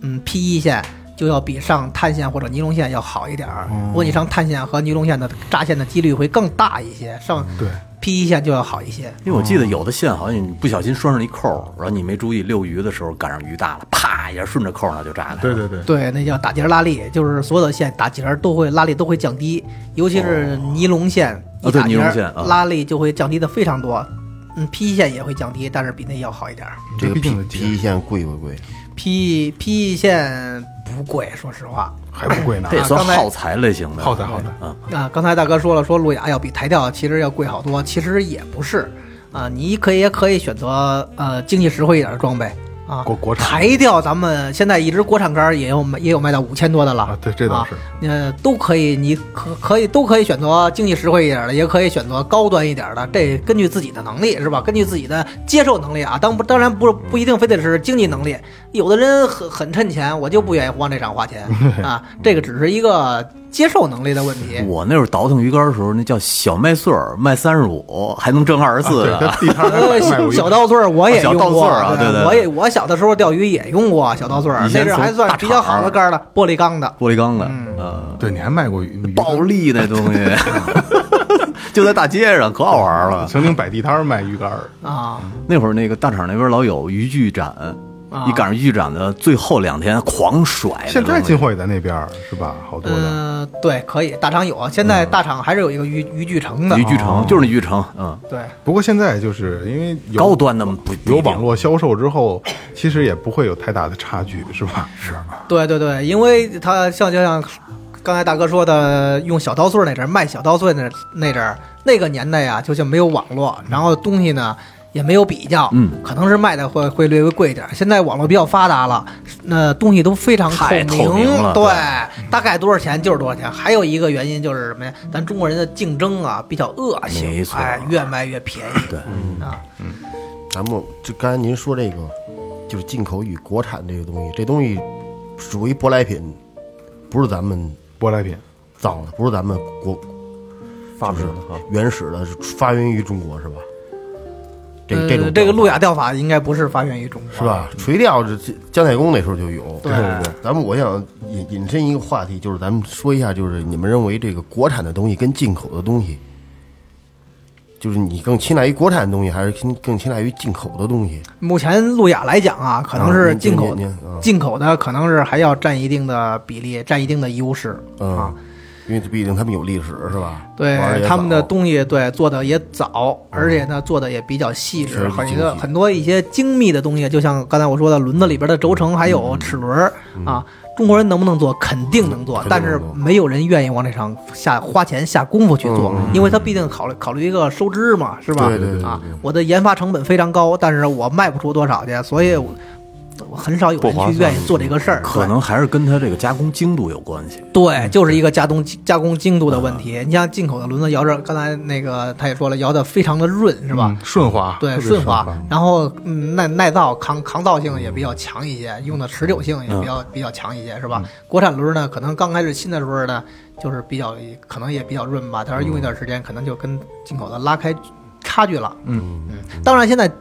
嗯，P 线就要比上碳线或者尼龙线要好一点儿。哦如果你上碳线和尼龙线的扎线的几率会更大一些，上对，P 线就要好一些。因为我记得有的线好像你不小心拴上一扣儿，然后你没注意遛鱼的时候赶上鱼大了，啪一下顺着扣儿那就炸开了。对对对，对，那叫打结拉力，就是所有的线打结儿都会拉力都会降低，尤其是尼龙线，一打结儿尼龙线啊拉力就会降低的非常多。嗯，P 线也会降低，但是比那要好一点儿。这个毕竟 P 的结 P 线贵不贵？P P 线不贵，说实话还不贵呢这。也算刚才耗材类型的。耗材耗材啊，啊。刚才大哥说了，说路亚要比台钓其实要贵好多，其实也不是啊。你可以也可以选择呃经济实惠一点的装备啊。国国产台钓咱们现在一直国产杆儿也有卖也有卖到五千多的了啊，对，这倒啊是。呃，都可以，你可可以都可以选择经济实惠一点的，也可以选择高端一点的，这根据自己的能力是吧？根据自己的接受能力啊，当不当然不不一定非得是经济能力，有的人很很趁钱，我就不愿意往这上花钱 啊，这个只是一个接受能力的问题。我那会儿倒腾鱼竿的时候，那叫小麦穗儿，卖三十五，还能挣二十四对，的他。地摊还呃 卖过一小刀穗儿我也用过，刀穗儿啊对对对我也我小的时候钓鱼也用过小刀穗儿，那是还算比较好的竿儿了，玻璃钢的。玻璃钢的，呃，对，你还卖过鱼鱼暴利那东西，就在大街上，可好玩了。曾经摆地摊卖鱼竿儿，啊，那会儿那个大厂那边老有渔具展，啊一赶上渔具展的最后两天，狂甩。现在进货也在那边儿是吧？好多的。嗯，对，可以，大厂有啊，现在大厂还是有一个渔渔具城的渔具城就是那渔城，嗯，对，不过现在就是因为有高端的不不一定有网络销售之后，其实也不会有太大的差距，是吧？是。对对对，因为他像就像刚才大哥说的，用小刀碎儿那阵儿卖小刀碎那那阵儿，那个年代啊，就像没有网络，然后东西呢也没有比较，嗯，可能是卖的会会略微贵一点儿。现在网络比较发达了，那东西都非常太透透明了对，大概多少钱就是多少钱。还有一个原因就是什么呀？咱中国人的竞争啊比较恶性，没错哎，越卖越便宜，对，啊，嗯咱们就刚才您说这个，就是进口与国产这个东西，这东西属于舶来品，不是咱们舶来品，造的，不是咱们国发明的哈。原始的，是发源于中国是吧？这个这种呃这个路亚钓法应该不是发源于中国，是？吧？垂钓这这姜太公那时候就有，对对对。咱们我想引引申一个话题，就是咱们说一下，就是你们认为这个国产的东西跟进口的东西，就是你更青睐于国产的东西，还是更更青睐于进口的东西？目前路亚来讲啊，可能是进口进口的可能是还要占一定的比例，占一定的优势嗯啊。因为毕竟他们有历史，是吧？对他们的东西，对做的也早，而且呢做的也比较细致，是很多很多一些精密的东西，就像刚才我说的轮子里边的轴承，还有齿轮儿啊。中国人能不能做？肯定能做但是没有人愿意往这上下花钱下功夫去做，因为他毕竟考虑考虑一个收支嘛，是吧？对对对啊我的研发成本非常高，但是我卖不出多少去，所以我我很少有人去愿意做这个事儿。可能还是跟它这个加工精度有关系。对，就是一个加工加工精度的问题。你像进口的轮子摇着，刚才那个他也说了，摇的非常的润，是吧？嗯顺滑，对，顺滑滑。，然后嗯耐耐造抗抗造性也比较强一些，用的持久性也比较、比较强一些，是吧？国产轮呢，可能刚开始新的轮呢，就是比较可能也比较润吧，但是用一段时间，可能就跟进口的拉开差距了。嗯嗯，当然现在。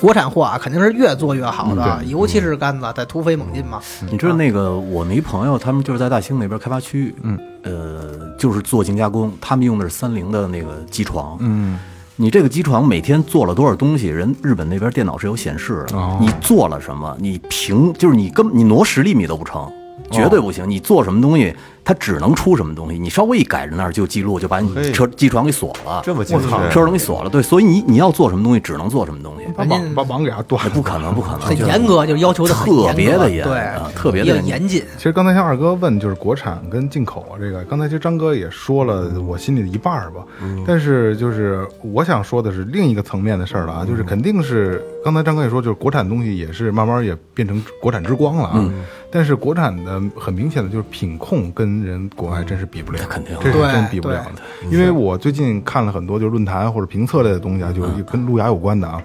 国产货啊，肯定是越做越好的，嗯尤其是杆子在突飞猛进嘛。你知道那个我那一朋友，他们就是在大兴那边开发区，嗯，呃，就是做精加工，他们用的是三菱的那个机床，嗯，你这个机床每天做了多少东西，人日本那边电脑是有显示的，哦。你做了什么，你平就是你根本你挪十厘米都不成。绝对不行！你做什么东西，它只能出什么东西。你稍微一改着那儿就记录，就把你嘿车机床给锁了，这么精确车窗给锁了。对，所以你你要做什么东西，只能做什么东西，把网把网给它断了。不可能，不可能，很严格，就要求的特别的严对啊，特别的严严谨。其实刚才像二哥问，就是国产跟进口啊，这个刚才其实张哥也说了我心里的一半儿吧。但是就是我想说的是另一个层面的事儿了啊，就是肯定是刚才张哥也说，就是国产东西也是慢慢也变成国产之光了啊。但是国产的很明显的就是品控跟人国外真是比不了，肯定这是真比不了的。因为我最近看了很多就是论坛或者评测类的东西啊，就是跟路亚有关的啊，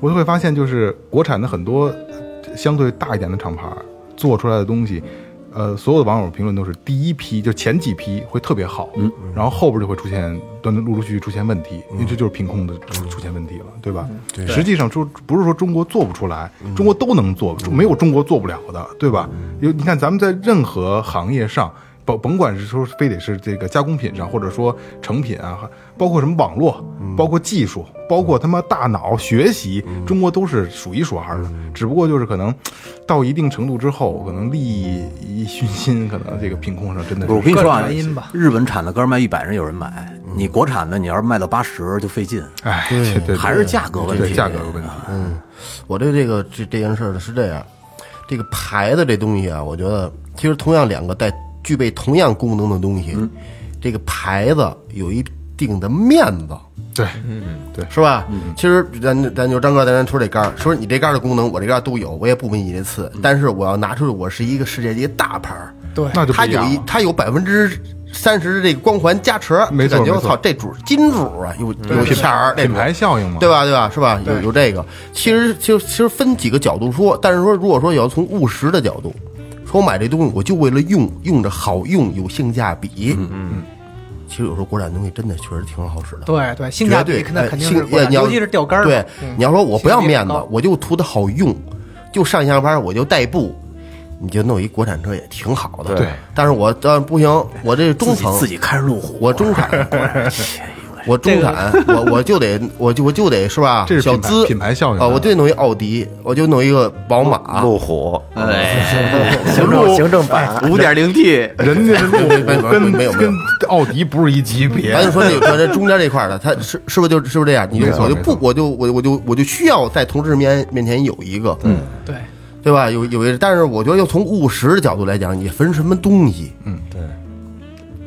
我就会发现就是国产的很多相对大一点的厂牌做出来的东西。呃，所有的网友评论都是第一批，就前几批会特别好，嗯，然后后边就会出现断断陆陆续续出现问题，因为这就是品控的出出现问题了，对吧？对，实际上说不是说中国做不出来，中国都能做，没有中国做不了的，对吧？有你看咱们在任何行业上。甭甭管是说非得是这个加工品上，或者说成品啊，包括什么网络，包括技术，包括他妈大脑学习，中国都是数一数二的。只不过就是可能到一定程度之后，可能利益一熏心，可能这个品控上真的是我跟你说啊原因吧，日本产的杆卖一百人有人买，你国产的你要是卖到八十就费劲，哎，对对，还是价格问对题，价格问题。嗯，我对这个这这件事儿呢是这样，这个牌子这东西啊，我觉得其实同样两个带具备同样功能的东西，这个牌子有一定的面子，对，嗯，对。是吧？其实咱咱就张哥，咱咱说这杆儿，说你这杆儿的功能，我这杆儿都有，我也不比你这次，但是我要拿出我是一个世界级大牌儿，对，那就不它有一它有百分之三十的这个光环加持，没错感觉我操，这主金主啊，有有钱儿，品牌效应嘛，对吧？对吧？是吧？有有这个，其实其实其实分几个角度说，但是说如果说要从务实的角度，说我买这东西我就为了用，用着好用，有性价比。嗯嗯。其实有时候国产东西真的确实挺好使的。对对，性价比肯定尤其是钓竿儿。对，嗯你要说我不要面子我就图它好用，就上下班我就代步，你就弄一国产车也挺好的。对，但是我呃不行，我这中层自己自己开着路虎，我中产，我中产，我我就得我就我就得是吧？这是小资品牌效应啊！我就得弄一奥迪，我就弄一个宝马。路虎，哎，行政行政版，五点零 T，人家的路虎跟没有没有跟奥迪不是一级别咱。就说这个这中间这块的，他是是不是就是不是这样？你就我就不我就我我就我就需要在同事面面前有一个，嗯，对，对吧？有有一个，但是我觉得要从务实的角度来讲，你分什么东西。嗯，对。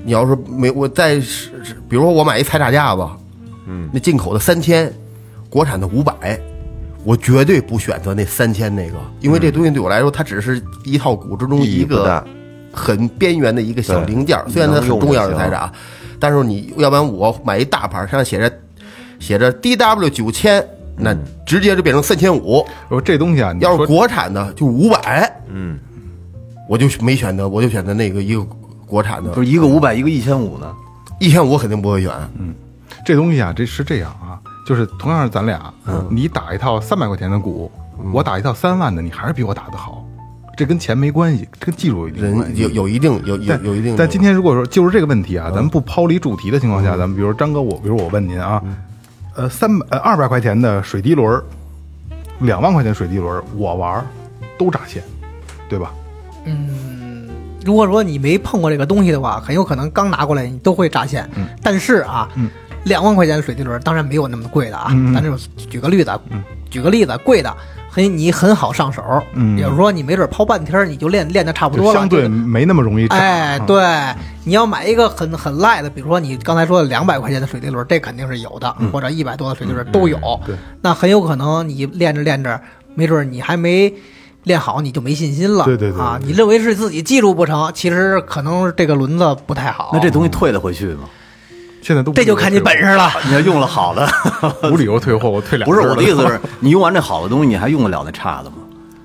你要是没我在是是比如说我买一菜炸架子，嗯，那进口的三千，国产的五百，我绝对不选择那三千那个，因为这东西对我来说，它只是一套鼓之中一个很边缘的一个小零件虽然它很重要的能用就行。菜炸，但是你要不然我买一大牌儿，上面写着写着 DW 九千，那直接就变成三千五。说这东西啊，你要是国产的就五百，嗯，我就没选择，我就选择那个一个国产的不，是一个五百，一个一千五呢？一千五我肯定不会选。这东西啊，这是这样啊，就是同样是咱俩，你打一套三百块钱的鼓，我打一套三万的，你还是比我打的好，这跟钱没关系，跟技术有一定关系。人有有一定有有但有一定，但今天如果说就是这个问题啊，咱们不抛离主题的情况下，咱们比如张哥我，比如我问您啊，呃，三百呃二百块钱的水滴轮儿，两万块钱水滴轮儿，我玩儿都炸线，对吧？如果说你没碰过这个东西的话，很有可能刚拿过来你都会炸线。嗯但是啊，两万块钱的水滴轮当然没有那么贵的啊。嗯咱这种举个例子，举个例子，贵的很你很好上手。嗯比如说你没准抛半天儿你就练练的差不多了，相对没那么容易炸。哎，啊，对，你要买一个很很赖的，比如说你刚才说的两百块钱的水滴轮，这肯定是有的，或者一百多的水滴轮都有。对那很有可能你练着练着，没准你还没练好，你就没信心了。对对对对啊，你认为是自己技术不成，其实可能这个轮子不太好。那这东西退得回去吗？现在都这就看你本事了。你要用了好的，无理由退货，我退两不是我的意思是，你用完这好的东西，你还用得了那差的吗？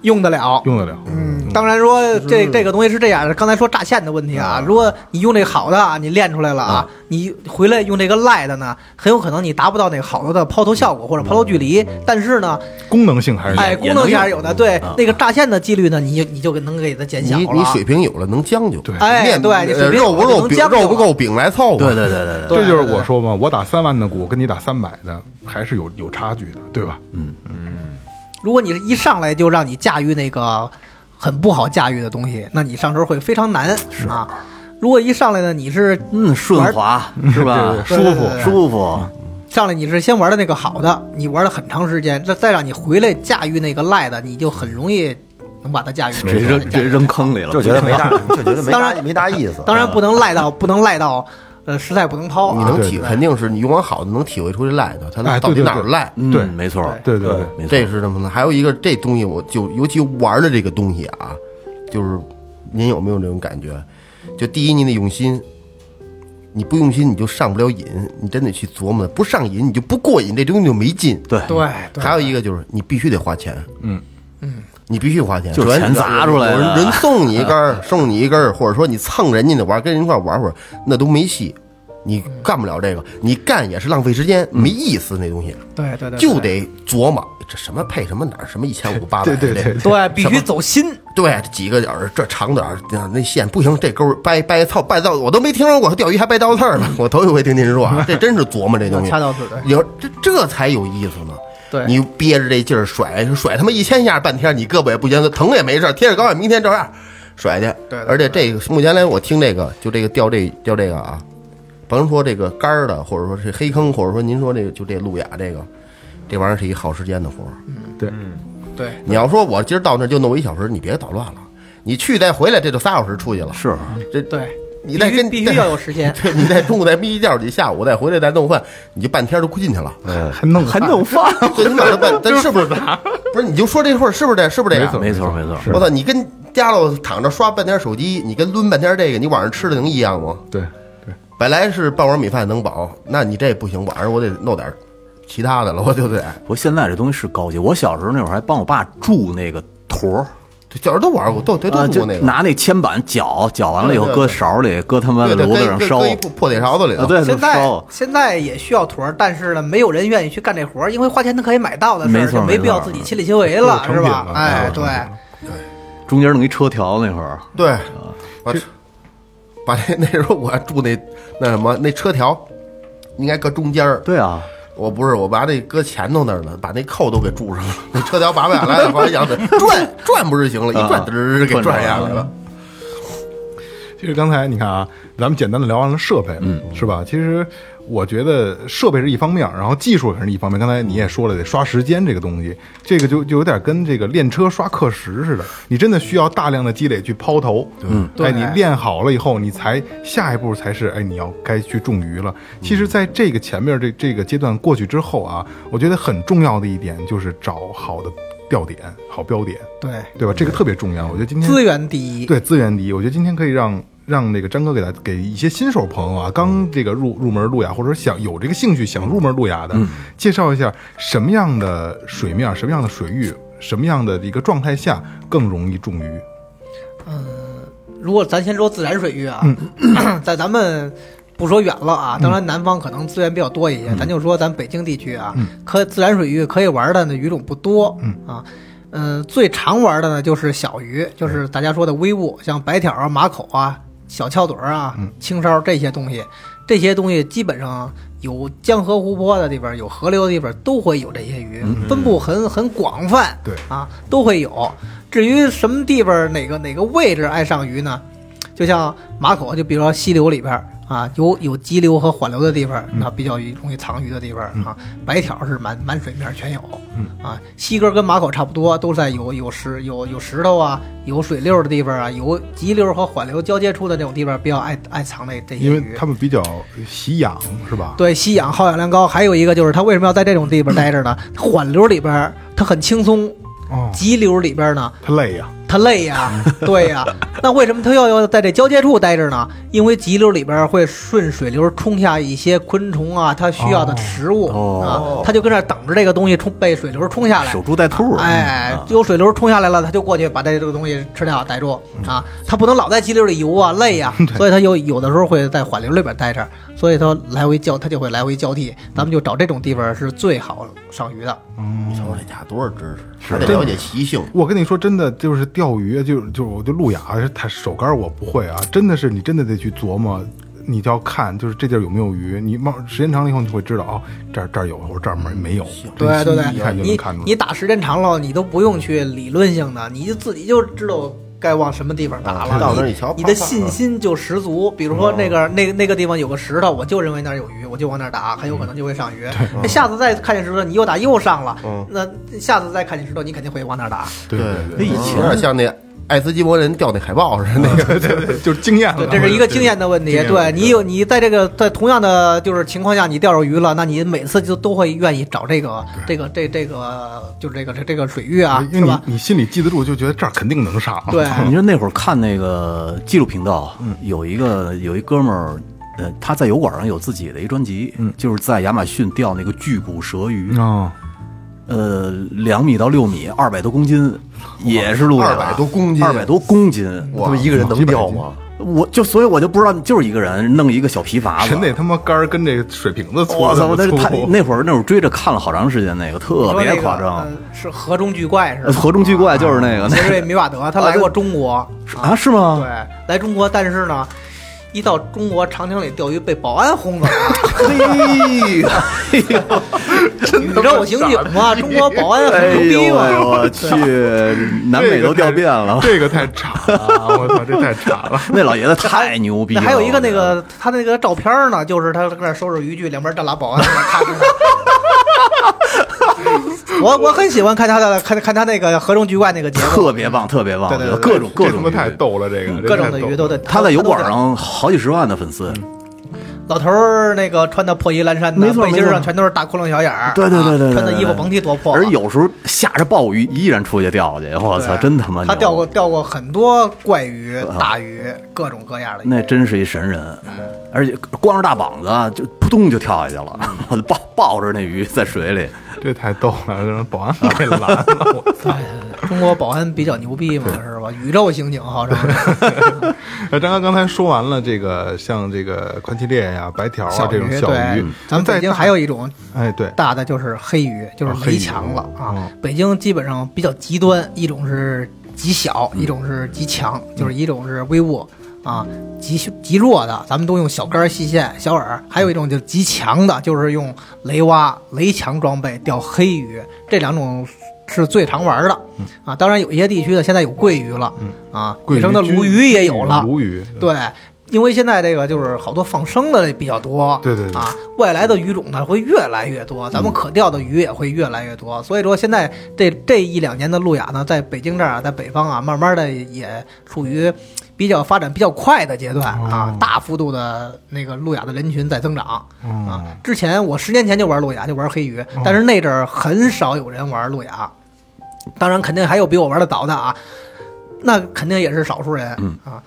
用得了。用得了。嗯，当然说这这个东西是这样的，刚才说炸线的问题啊，如果你用这个好的啊，你练出来了啊，你回来用这个赖的呢，很有可能你达不到那个好的抛投效果或者抛投距离，但是呢，功能性还是有哎，功能性还是有的。对啊，那个炸线的几率呢，你你就能给它减小了。你你水平有了能将就，对。哎对你水呃平有了就肉不肉饼能将就了。肉不够饼来凑合。对对对对对，这就是我说嘛，我打三万的鼓跟你打三百的还是有有差距的，对吧？如果你是一上来就让你驾驭那个很不好驾驭的东西，那你上手会非常难啊。如果一上来呢，你是嗯，顺滑是吧？对对对对舒服，上来你是先玩的那个好的，你玩了很长时间，再再让你回来驾驭那个赖的，你就很容易能把它驾驭。直接扔这扔坑里了，就觉得没大，就觉得没 大当然没大意思。当然不能赖到不能赖到，呃，实在不能抛啊。你能体肯定是你用完好的能体会出这赖的，它到底哎对对对哪儿赖？嗯对没错，对对对，没错。这是什么呢。还有一个这东西，我就尤其玩的这个东西啊，就是您有没有这种感觉？就第一，你得用心，你不用心你就上不了瘾，你真得去琢磨，不上瘾你就不过瘾，这东西就没劲。对。对对，还有一个就是你必须得花钱，嗯。嗯，你必须花钱，就是钱砸出来的人人送你一根儿，送你一根儿，或者说你蹭人家的玩儿，跟人一块儿玩会儿，那都没戏。你干不了这个，你干也是浪费时间，没意思那东西，对对对，就得琢磨这什么配什么哪儿，什么一千五八百，对对对对，必须走心。对，几个点儿，这长点儿，那线不行，这钩儿掰掰操掰到，我都没听说过钓鱼还掰倒刺儿呢，我头一回听您说啊，这真是琢磨这东西。掐倒刺的，有这这才有意思呢。对你憋着这劲儿甩甩他妈一千下，半天你胳膊也不行，疼也没事儿，贴着膏药明天照样甩去。对对而且这个目前来我听这个，就这个钓这钓这个啊，甭说这个杆儿的，或者说是黑坑，或者说您说这个就这路亚这个，这玩意儿是一耗时间的活儿。对，对，你要说我今儿到那儿就弄一小时，你别捣乱了。你去再回来，这就仨小时出去了。是这对，你再跟必须要有时间。对，你在中午再眯一觉，你下午再回来再弄饭，你就半天都进去了。还弄还弄饭，对，你把它半，咱是不是？不是，你就说这会儿是不是这？是不是这样？没错没错，我操，你跟家里躺着刷半天手机，你跟抡半天这个，你晚上吃的能一样吗？对对，本来是半碗米饭能饱，那你这不行，晚上我得弄点其他的了，我就得。不过现在这东西是高级。我小时候那会儿还帮我爸铸那个坨儿，这小时候都玩过，都都啊，就都做那个，拿那铅板搅，搅完了以后搁勺里，搁他妈炉子上烧搁搁一破破铁勺子里对，现在烧。现在也需要坨儿，但是呢，没有人愿意去干这活儿，因为花钱他可以买到的事儿，没错就没必要自己亲力亲为了，是吧了？哎，成对，中间弄一车条那会儿，对，把把那 那时候我住那那什么那车条，应该搁中间儿。对啊，我不是，我把那搁前头那儿了，把那扣都给住上了。那车条拔不下来了，后来想着 转转不是行了，一转嘚儿给转下来了。其实刚才你看啊，咱们简单的聊完了设备，嗯，是吧？其实我觉得设备是一方面，然后技术也是一方面。刚才你也说了，得刷时间这个东西，这个就就有点跟这个练车刷课时似的，你真的需要大量的积累去抛投，嗯，哎，对你练好了以后，你才下一步才是哎，你要该去种鱼了。其实，在这个前面这这个阶段过去之后啊，我觉得很重要的一点就是找好的钓点、好标点，对，对吧？这个特别重要。我觉得今天资源第一，对资源第一，我觉得今天可以让让那个张哥给他给一些新手朋友啊，刚这个入入门路亚，或者想有这个兴趣想入门路亚的，介绍一下什么样的水面、什么样的水域、什么样的一个状态下更容易中鱼。嗯如果咱先说自然水域啊，嗯。在咱们不说远了啊，当然南方可能资源比较多一些，咱就说咱北京地区啊，可自然水域可以玩的呢鱼种不多，嗯。啊。嗯，最常玩的呢就是小鱼，就是大家说的微物，像白条啊、马口啊、小翘嘴儿啊、青梢这些东西，这些东西基本上有江河湖泊的地方，有河流的地方都会有这些鱼，分布很很广泛。对啊，都会有。至于什么地方哪个哪个位置爱上鱼呢？就像马口，就比如说溪流里边儿啊，有有急流和缓流的地方，那比较容易藏鱼的地方啊。白条是满满水面全有，啊，西哥跟马口差不多，都在有有石有有石头啊，有水溜的地方啊，有急流和缓流交接处的那种地方，比较爱爱藏那这些因为鱼。他们比较喜氧，是吧？对，吸氧耗氧量高，还有一个就是它为什么要在这种地方待着呢？缓流里边儿它很轻松，哦，急流里边儿呢它累呀、它累呀，对呀。那为什么他要要在这交界处待着呢？因为急流里边会顺水流冲下一些昆虫啊，它需要的食物、哦啊，它就跟那儿等着这个东西冲被水流冲下来守。株待兔。哎，有水流冲下来了，他就过去把这这个东西吃掉逮住啊。他不能老在急流里游啊，累呀、所以他有有的时候会在缓流里边待着，所以它来回交，他就会来回交替。咱们就找这种地方是最好上鱼的。你瞅这家多少知识，还得了解习性。我跟你说，真的就是钓鱼，就就我就路亚，他手竿我不会啊，真的是你真的得去琢磨，你就要看，就是这地儿有没有鱼，你冒时间长了以后，你会知道哦，这儿这儿有，或者这儿没没有，对对对一看就能你看出来。你打时间长了，你都不用去理论性的，你就自己就知道该往什么地方打啊了。你到那一瞧你的信心就十足。比如说那个那个那个地方有个石头，我就认为那儿有鱼，我就往那儿打，很有可能就会上鱼。那下次再看见石头，你又打又上了，那下次再看见石头，你肯定会往那儿打。对对对，以前像那爱斯基摩人钓那海豹似的，那个对 对，就是经验了。对，这是一个经验的问题。对你有你在这个在同样的就是情况下，你钓着鱼了，那你每次就都会愿意找这个这个这这个就是这个这这个水域啊，是吧？你你心里记得住，就觉得这儿肯定能上。对，你说那会儿看那个记录频道，有一个有一哥们儿，呃，他在油管上有自己的一专辑，嗯就是在亚马逊钓那个巨骨舌鱼，哦，呃，两米到六米，二百多公斤，也是路亚，200多公斤二百多公斤，他们一个人能钓吗？我就所以我就不知道，就是一个人弄一个小皮筏子人，那他妈杆儿跟这水瓶子粗，我操！那那他那会儿那会儿追着看了好长时间，那个特别夸张呃。是河中巨怪是呃吧？河中巨怪就是那个，那杰瑞米瓦德他来过中国啊是吗？对，来中国，但是呢。一到中国长江里钓鱼，被保安轰走了。嘿，宇宙刑警嘛，中国保安哎很牛逼呦喂，嘛。我去，南北都钓遍了。这个太惨了，我操，这太惨了。那老爷子太牛逼了。还有一个那个他那个照片呢，就是他搁那收拾渔具，两边站俩保安在那看着他。我我很喜欢看他的看看他那个河中巨怪那个节目，特别棒，特别棒，对对对各种各种太逗了，这个各种的鱼都在。他在油管上好几十万的粉丝，老头儿那个穿的破衣烂衫的，没背心上全都是大窟窿小眼儿，对对对对对啊穿的衣服甭提多破。了。而有时候下着暴雨依然出去钓去，我操，真他妈！他钓过钓过很多怪鱼、大鱼，各种各样的鱼。那真是一神人，而且光着大膀子就扑通就跳下去了，我就 抱抱着那鱼在水里。这太逗了，让保安给拦了。我操！中国保安比较牛逼嘛，是吧？宇宙刑警号称那张哥刚才说完了这个，像这个宽鳍裂呀、白条啊这种小鱼，咱们北京还有一种哎对，大的就是黑鱼，就是黑鱼围墙了啊嗯。北京基本上比较极端，一种是极小，一种是极强，就是一种是微物啊，极极弱的，咱们都用小竿、细线、小饵；还有一种就是极强的，就是用雷蛙、雷强装备钓黑鱼，这两种。是最常玩的啊，当然有一些地区的，现在有桂鱼了啊，野生的鲈鱼也有了，鲈鱼，对，因为现在这个就是好多放生的比较多，对对对啊，外来的鱼种呢会越来越多，咱们可钓的鱼也会越来越多，所以说现在这这一两年的路亚呢，在北京这儿啊，在北方啊，慢慢的也处于比较发展比较快的阶段啊，大幅度的那个路亚的人群在增长啊。之前我十年前就玩路亚，就玩黑鱼，但是那阵儿很少有人玩路亚，当然肯定还有比我玩的早的啊，那肯定也是少数人啊。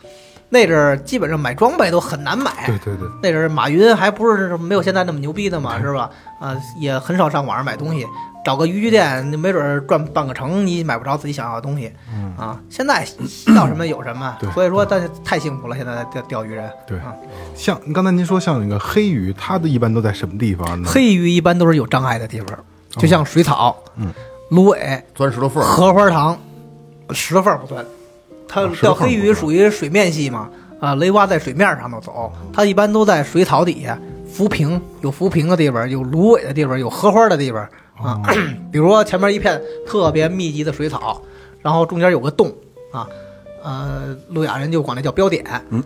那阵儿基本上买装备都很难买，对对对，那阵儿马云还不是没有现在那么牛逼的嘛，是吧？啊，也很少上网上买东西，找个渔具店，没准儿赚半个成，你买不着自己想要的东西。嗯啊，现在要什么有什么对，所以说大家太幸福了，现在钓钓鱼人。对啊，像刚才您说像那个黑鱼，它的一般都在什么地方呢？黑鱼一般都是有障碍的地方，就像水草、嗯、芦苇、钻石头缝，荷花塘、石头缝不钻。它钓黑鱼属于水面系嘛，啊，雷蛙在水面上头走，它一般都在水草底下，浮萍有浮萍的地方，有芦苇的地方，有荷花的地方啊。比如说前面一片特别密集的水草，然后中间有个洞啊，呃，路亚人就管那叫标点，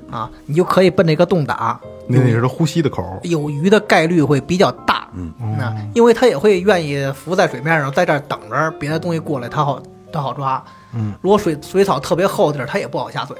啊，你就可以奔那个洞打，那那是它呼吸的口儿。有鱼的概率会比较大。嗯，那因为它也会愿意浮在水面上，在这儿等着别的东西过来，它好它好抓。嗯，如果水水草特别厚的地儿，它也不好下嘴，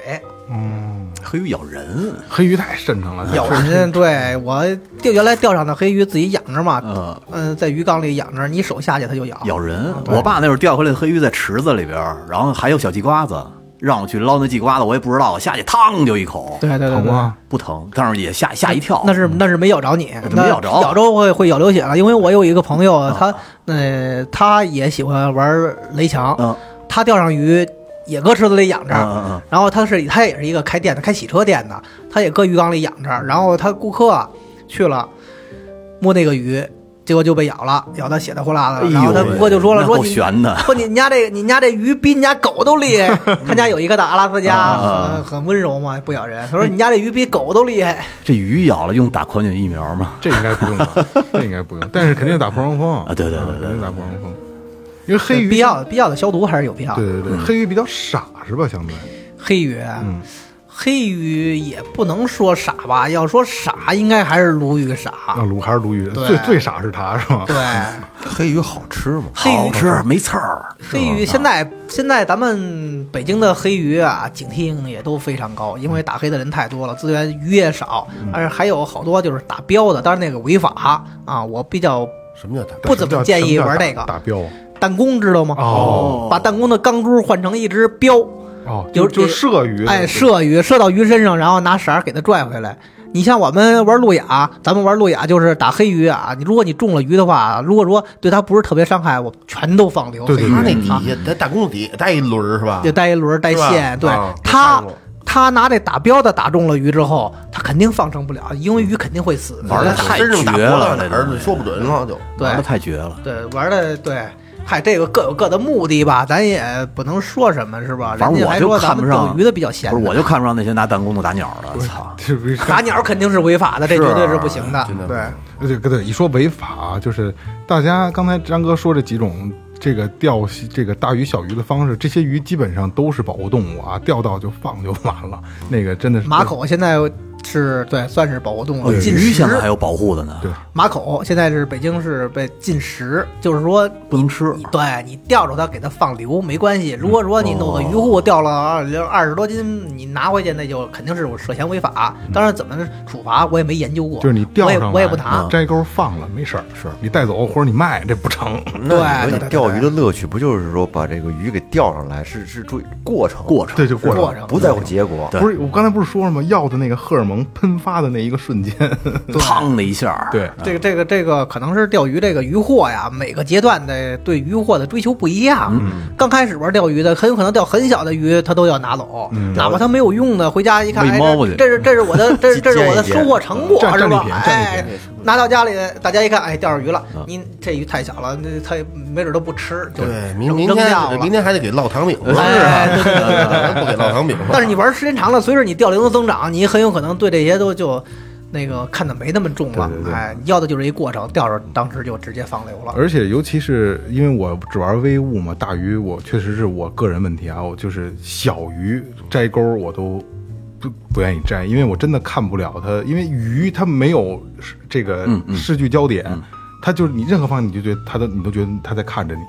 嗯，黑鱼咬人，黑鱼太深沉了，咬人。对我钓原来钓上的黑鱼自己养着嘛，呃，嗯、在鱼缸里养着，你手下去它就咬。咬人。我爸那会儿钓回来的黑鱼在池子里边儿，然后还有小鸡瓜子，让我去捞那鸡瓜子，我也不知道，下去嘡就一口，对对对对。疼吗？不疼，但是也吓吓一跳。那是那是没咬着你，没咬着咬着会会咬流血了。因为我有一个朋友，他呃他也喜欢玩雷强，嗯他钓上鱼也搁池子里养着，然后他是他也是一个开店的，开洗车店的，他也搁鱼缸里养着。然后他顾客啊去了摸那个鱼，结果就被咬了，咬的血的呼啦的。哎呦然后他顾客就说了，说你悬的说你你家这个你家这鱼比你家狗都厉害。他家有一个大阿拉斯加，很很温柔嘛，不咬人。他说你家这鱼比狗都厉害。这鱼咬了用打狂犬疫苗吗？这应该不用吧？这应该不用，但是肯定打破伤风啊对对对对肯定打破伤风。因为黑鱼必要必要的消毒还是有必要的。对对对，黑鱼比较傻是吧？相对，黑鱼，嗯黑鱼也不能说傻吧，要说傻，应该还是鲈鱼傻。那，鲈还是鲈鱼，对最最傻是它是吧？对，黑鱼好吃吗？黑鱼好吃没刺儿，黑鱼现在现在咱们北京的黑鱼啊，警惕性也都非常高，因为打黑的人太多了，资源鱼也少，而且还有好多就是打标的，当然那个违法啊，我比较什么叫打？不怎么建议玩这个打标弹弓，知道吗？哦把弹弓的钢珠换成一只镖，哦，就就射鱼，哎，射鱼射到鱼身上，然后拿绳儿给它拽回来。你像我们玩路亚，咱们玩路亚就是打黑鱼啊。你如果你中了鱼的话，如果说对它不是特别伤害，我全都放流。对对黑鱼他那底啊下在弹弓底下带一轮儿是吧得？带一轮儿带线，对它他拿这打标的打中了鱼之后，他肯定放生不了，因为鱼肯定会死。玩的太绝了这东西说不准了就。对玩的太绝了。对玩的对。嗨，这个各有各的目的吧，咱也不能说什么，是吧？反正我就人家还说看不上咱们钓鱼的比较闲，不是，我就看不上那些拿弹弓的打鸟的，操！是不是？打鸟肯定是违法的，这绝对是不行的。真的对，对对对，一说违法，就是大家刚才张哥说这几种这个钓这个大鱼小鱼的方式，这些鱼基本上都是保护动物啊，钓到就放就完了。那个真的是马口现在是对，算是保护动物现在还，有保护的呢，对马口现在是北京市被禁食，就是说不能吃。对你钓着它给它放流没关系。如果说你弄个鱼护钓了二二十多斤，你拿回去那就肯定是我涉嫌违法。当然怎么处罚我也没研究过，就是你钓我也上我也不拿。摘钩放了没事儿，是你带走或者你卖这不成。对钓鱼的乐趣不就是说把这个鱼给钓上来，是是注意过程，过程对，就过过程。程不在乎结果。不是我刚才不是说了吗？要的那个荷尔蒙喷发的那一个瞬间，砰的一下，对，这个这个这个可能是钓鱼这个鱼获呀，每个阶段的对鱼获的追求不一样。刚开始玩钓鱼的，很有可能钓很小的鱼，他都要拿走，哪怕他没有用的，回家一看，哎，这这是这是我的，这是 这是我的收获成果是吧哎品，拿到家里，大家一看，哎，钓着鱼了，您这鱼太小了，那他没准都不吃，就对，明明天明天还得给烙糖饼呢，哎对对对对对 不给烙糖饼。但是你玩时间长了，随着你钓龄的增长，你很有可能对这些都就那个看的没那么重了。对对对哎，要的就是一过程，钓着当时就直接放流了。而且尤其是因为我只玩微物嘛，大鱼我确实是我个人问题啊，我就是小鱼摘钩我都不不愿意摘，因为我真的看不了它，因为鱼它没有这个视距焦点，它就是你任何方向你就觉得它的你都觉得它在看着你，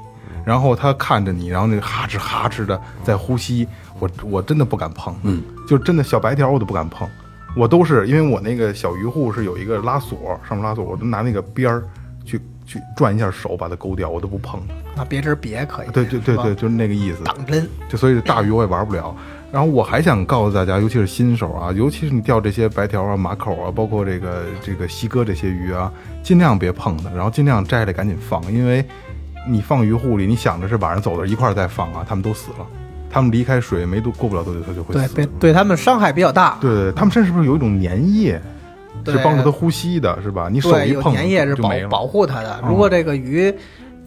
然后它看着你，然后那个哈哧哈哧的在呼吸，我我真的不敢碰，嗯，就真的小白条我都不敢碰。我都是因为我那个小鱼护是有一个拉锁，上面拉锁，我都拿那个边儿去去转一下手把它勾掉，我都不碰。那别针别可以，对对对对，就是那个意思。挡针。就所以大鱼我也玩不了。然后我还想告诉大家，尤其是新手啊，尤其是你钓这些白条啊、马口啊，包括这个这个西哥这些鱼啊，尽量别碰它，然后尽量摘了赶紧放，因为你放鱼护里，你想着是晚上走的一块儿再放啊，它们都死了，它们离开水没多过不了多久，它就会对，死。对，对他们伤害比较大。对对，它们身上是不是有一种粘液，是帮助它呼吸的，是吧？你手一碰粘液是保。保护它的。如果这个鱼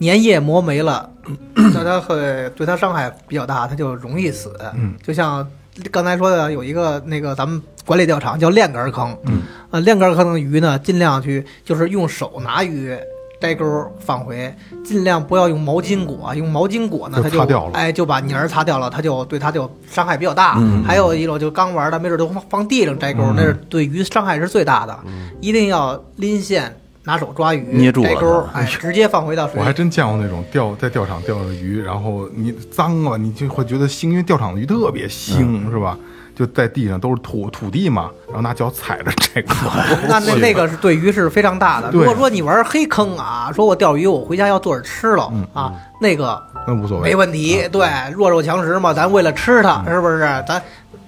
粘液磨没了，那它会对它伤害比较大，它就容易死。嗯，就像刚才说的，有一个那个咱们管理钓场叫链杆坑，嗯，呃，链杆坑的鱼呢，尽量去就是用手拿鱼。摘钩放回，尽量不要用毛巾裹，用毛巾裹呢，它就擦掉了哎就把泥儿擦掉了，它就对它就伤害比较大。嗯还有一种就刚玩的，没准都放放地上摘钩，那是对鱼伤害是最大的。嗯一定要拎线，拿手抓鱼，捏住了钩，直接放回到水里。我还真见过那种钓在钓场钓的鱼，然后你脏了，你就会觉得腥，因为钓场的鱼特别腥，是吧？就在地上都是土土地嘛，然后拿脚踩着这个，那那那个是对鱼是非常大的。如果说你玩黑坑啊，说我钓鱼我回家要做着吃了啊，那个那无所谓，没问题。对，弱肉强食嘛，咱为了吃它，是不是？咱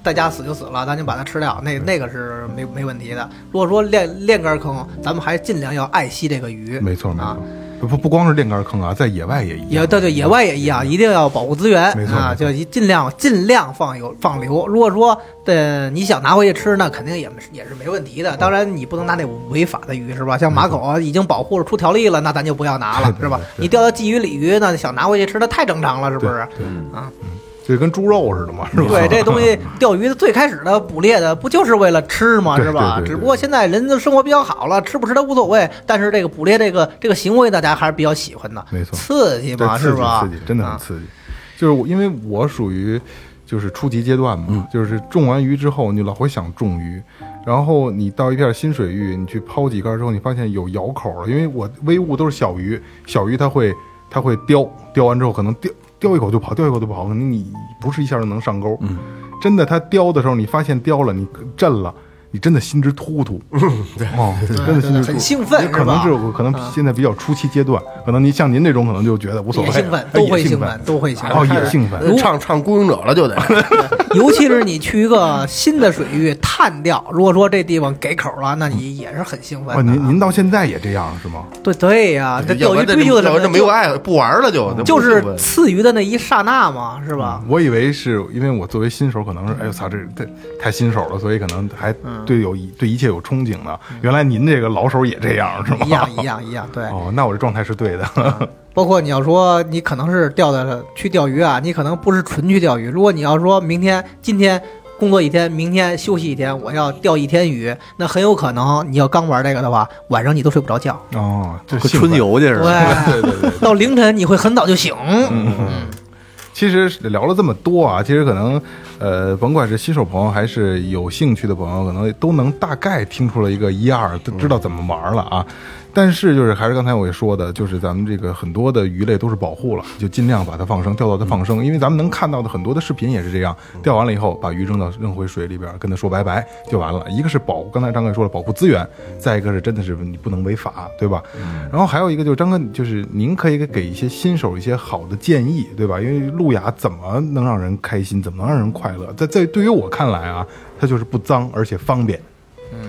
在家死就死了，咱就把它吃掉，那那个是没没问题的。如果说练练杆坑，咱们还尽量要爱惜这个鱼。没错没啊错，不不光是练杆坑啊，在野外也一样，也对对，野外也一样，一定要保护资源啊，就一尽量尽量放有放流。如果说呃你想拿回去吃，那肯定也也是没问题的。当然你不能拿那违法的鱼是吧？像马口啊已经保护了出条例了，那咱就不要拿了是吧？你钓到鲫鱼、鲤鱼，那想拿回去吃，那太正常了，是不是？对啊，就跟猪肉似的嘛，是吧？对，这东西 钓鱼的最开始的捕猎的不就是为了吃嘛？是吧？只不过现在人的生活比较好了，吃不吃都无所谓，但是这个捕猎这个这个行为大家还是比较喜欢的，没错刺激嘛，对刺激是吧？刺激，真的很啊刺激。就是我因为我属于就是初级阶段嘛，嗯就是种完鱼之后，你老会想种鱼，然后你到一片新水域，你去抛几竿之后，你发现有咬口了，因为我微物都是小鱼，小鱼它会它会叼，叼完之后可能叼叼一口就跑，叼一口就跑，可能你不是一下就能上钩。嗯，真的，它叼的时候，你发现叼了，你震了。你真的心直突突，哦，真的心直突突，很兴奋也可能是吧？是我可能现在比较初期阶段，可能您像您这种可能就觉得无所谓，也兴奋哎都会兴兴奋都会兴奋。哦，也兴奋，呃唱唱孤勇者了就得，尤其是你去一个新的水域探钓，如果说这地方给口了，那你也是很兴奋。您您到现在也这样是吗？对对呀，这钓鱼追求的什么这没有爱不玩了就，就是不刺鱼的那一刹那嘛，是吧？我以为是因为我作为新手，可能是哎呦操，这这太新手了，所以可能还嗯对有一对一切有憧憬的。原来您这个老手也这样是吗？一样一样一样，对。哦，那我这状态是对的。包括你要说你可能是钓的去钓鱼啊，你可能不是纯去钓鱼。如果你要说明天今天工作一天，明天休息一天，我要钓一天鱼，那很有可能你要刚玩这个的话，晚上你都睡不着觉。哦，这和春游去是吧。对对对对。到凌晨你会很早就醒。嗯其实聊了这么多啊，其实可能呃，甭管是新手朋友还是有兴趣的朋友，可能都能大概听出了一个一二，都知道怎么玩了啊。但是就是还是刚才我也说的，就是咱们这个很多的鱼类都是保护了，就尽量把它放生，钓到它放生，因为咱们能看到的很多的视频也是这样，钓完了以后把鱼扔到扔回水里边，跟它说拜拜就完了。一个是保，刚才张哥也说了保护资源，再一个是真的是你不能违法，对吧？然后还有一个就是张哥，就是您可以给一些新手一些好的建议，对吧？因为路亚怎么能让人开心，怎么能让人快乐？在在对于我看来啊，它就是不脏而且方便。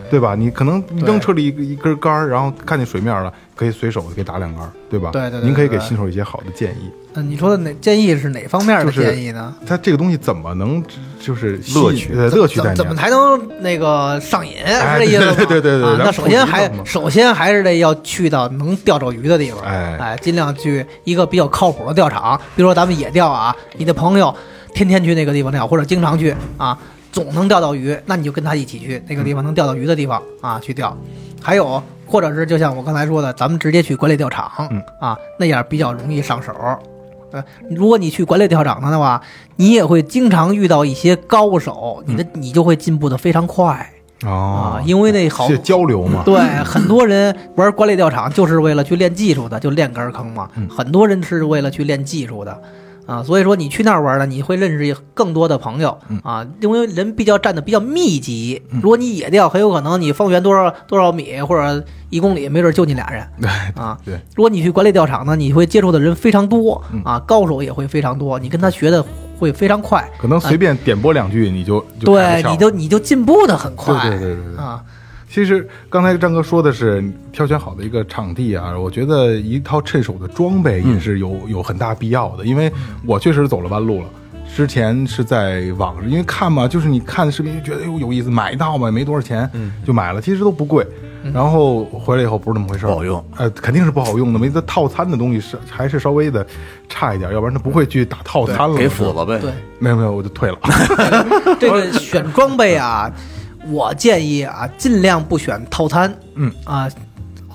对吧？你可能扔车里一一根杆儿，然后看见水面了，可以随手给打两杆儿，对吧？对对对您可以给新手一些好的建议。嗯，你说的哪建议是哪方面的建议呢？它这个东西怎么能就是乐趣呃乐趣在怎么怎么？才能那个上瘾？哎是这意思吗？对对对对那首先还首先还是得要去到能钓着鱼的地方，哎哎，尽量去一个比较靠谱的钓场，比如说咱们野钓啊，你的朋友天天去那个地方钓，或者经常去啊，总能钓到鱼，那你就跟他一起去那个地方能钓到鱼的地方啊去钓。还有，或者是就像我刚才说的，咱们直接去管理钓场，嗯啊，那样比较容易上手。呃，如果你去管理钓场的话，你也会经常遇到一些高手，你的你就会进步的非常快哦啊，，因为那好是交流嘛。对，很多人玩管理钓场就是为了去练技术的，就练根坑嘛。很多人是为了去练技术的，啊，所以说你去那儿玩呢，你会认识更多的朋友啊，因为人比较站的比较密集。如果你野钓，很有可能你方圆多少多少米或者一公里，没准就你俩人 啊。对，如果你去管理钓场呢，你会接触的人非常多啊，高手也会非常多，你跟他学的会非常快。可能随便点拨两句你就就对，你就你就进步的很快。对对对对对啊，其实刚才张哥说的是挑选好的一个场地啊，我觉得一套趁手的装备也是有、有很大必要的，因为我确实走了弯路了。之前是在网上，因为看嘛，就是你看视频就觉得哎呦有意思，买一套嘛，没多少钱，就买了，其实都不贵。然后回来以后不是那么回事儿，不好用，呃，肯定是不好用的。没这套餐的东西是还是稍微的差一点，要不然他不会去打套餐了。给斧子呗。对。没有没有，我就退了。这个选装备啊，我建议啊，尽量不选套餐。嗯。啊，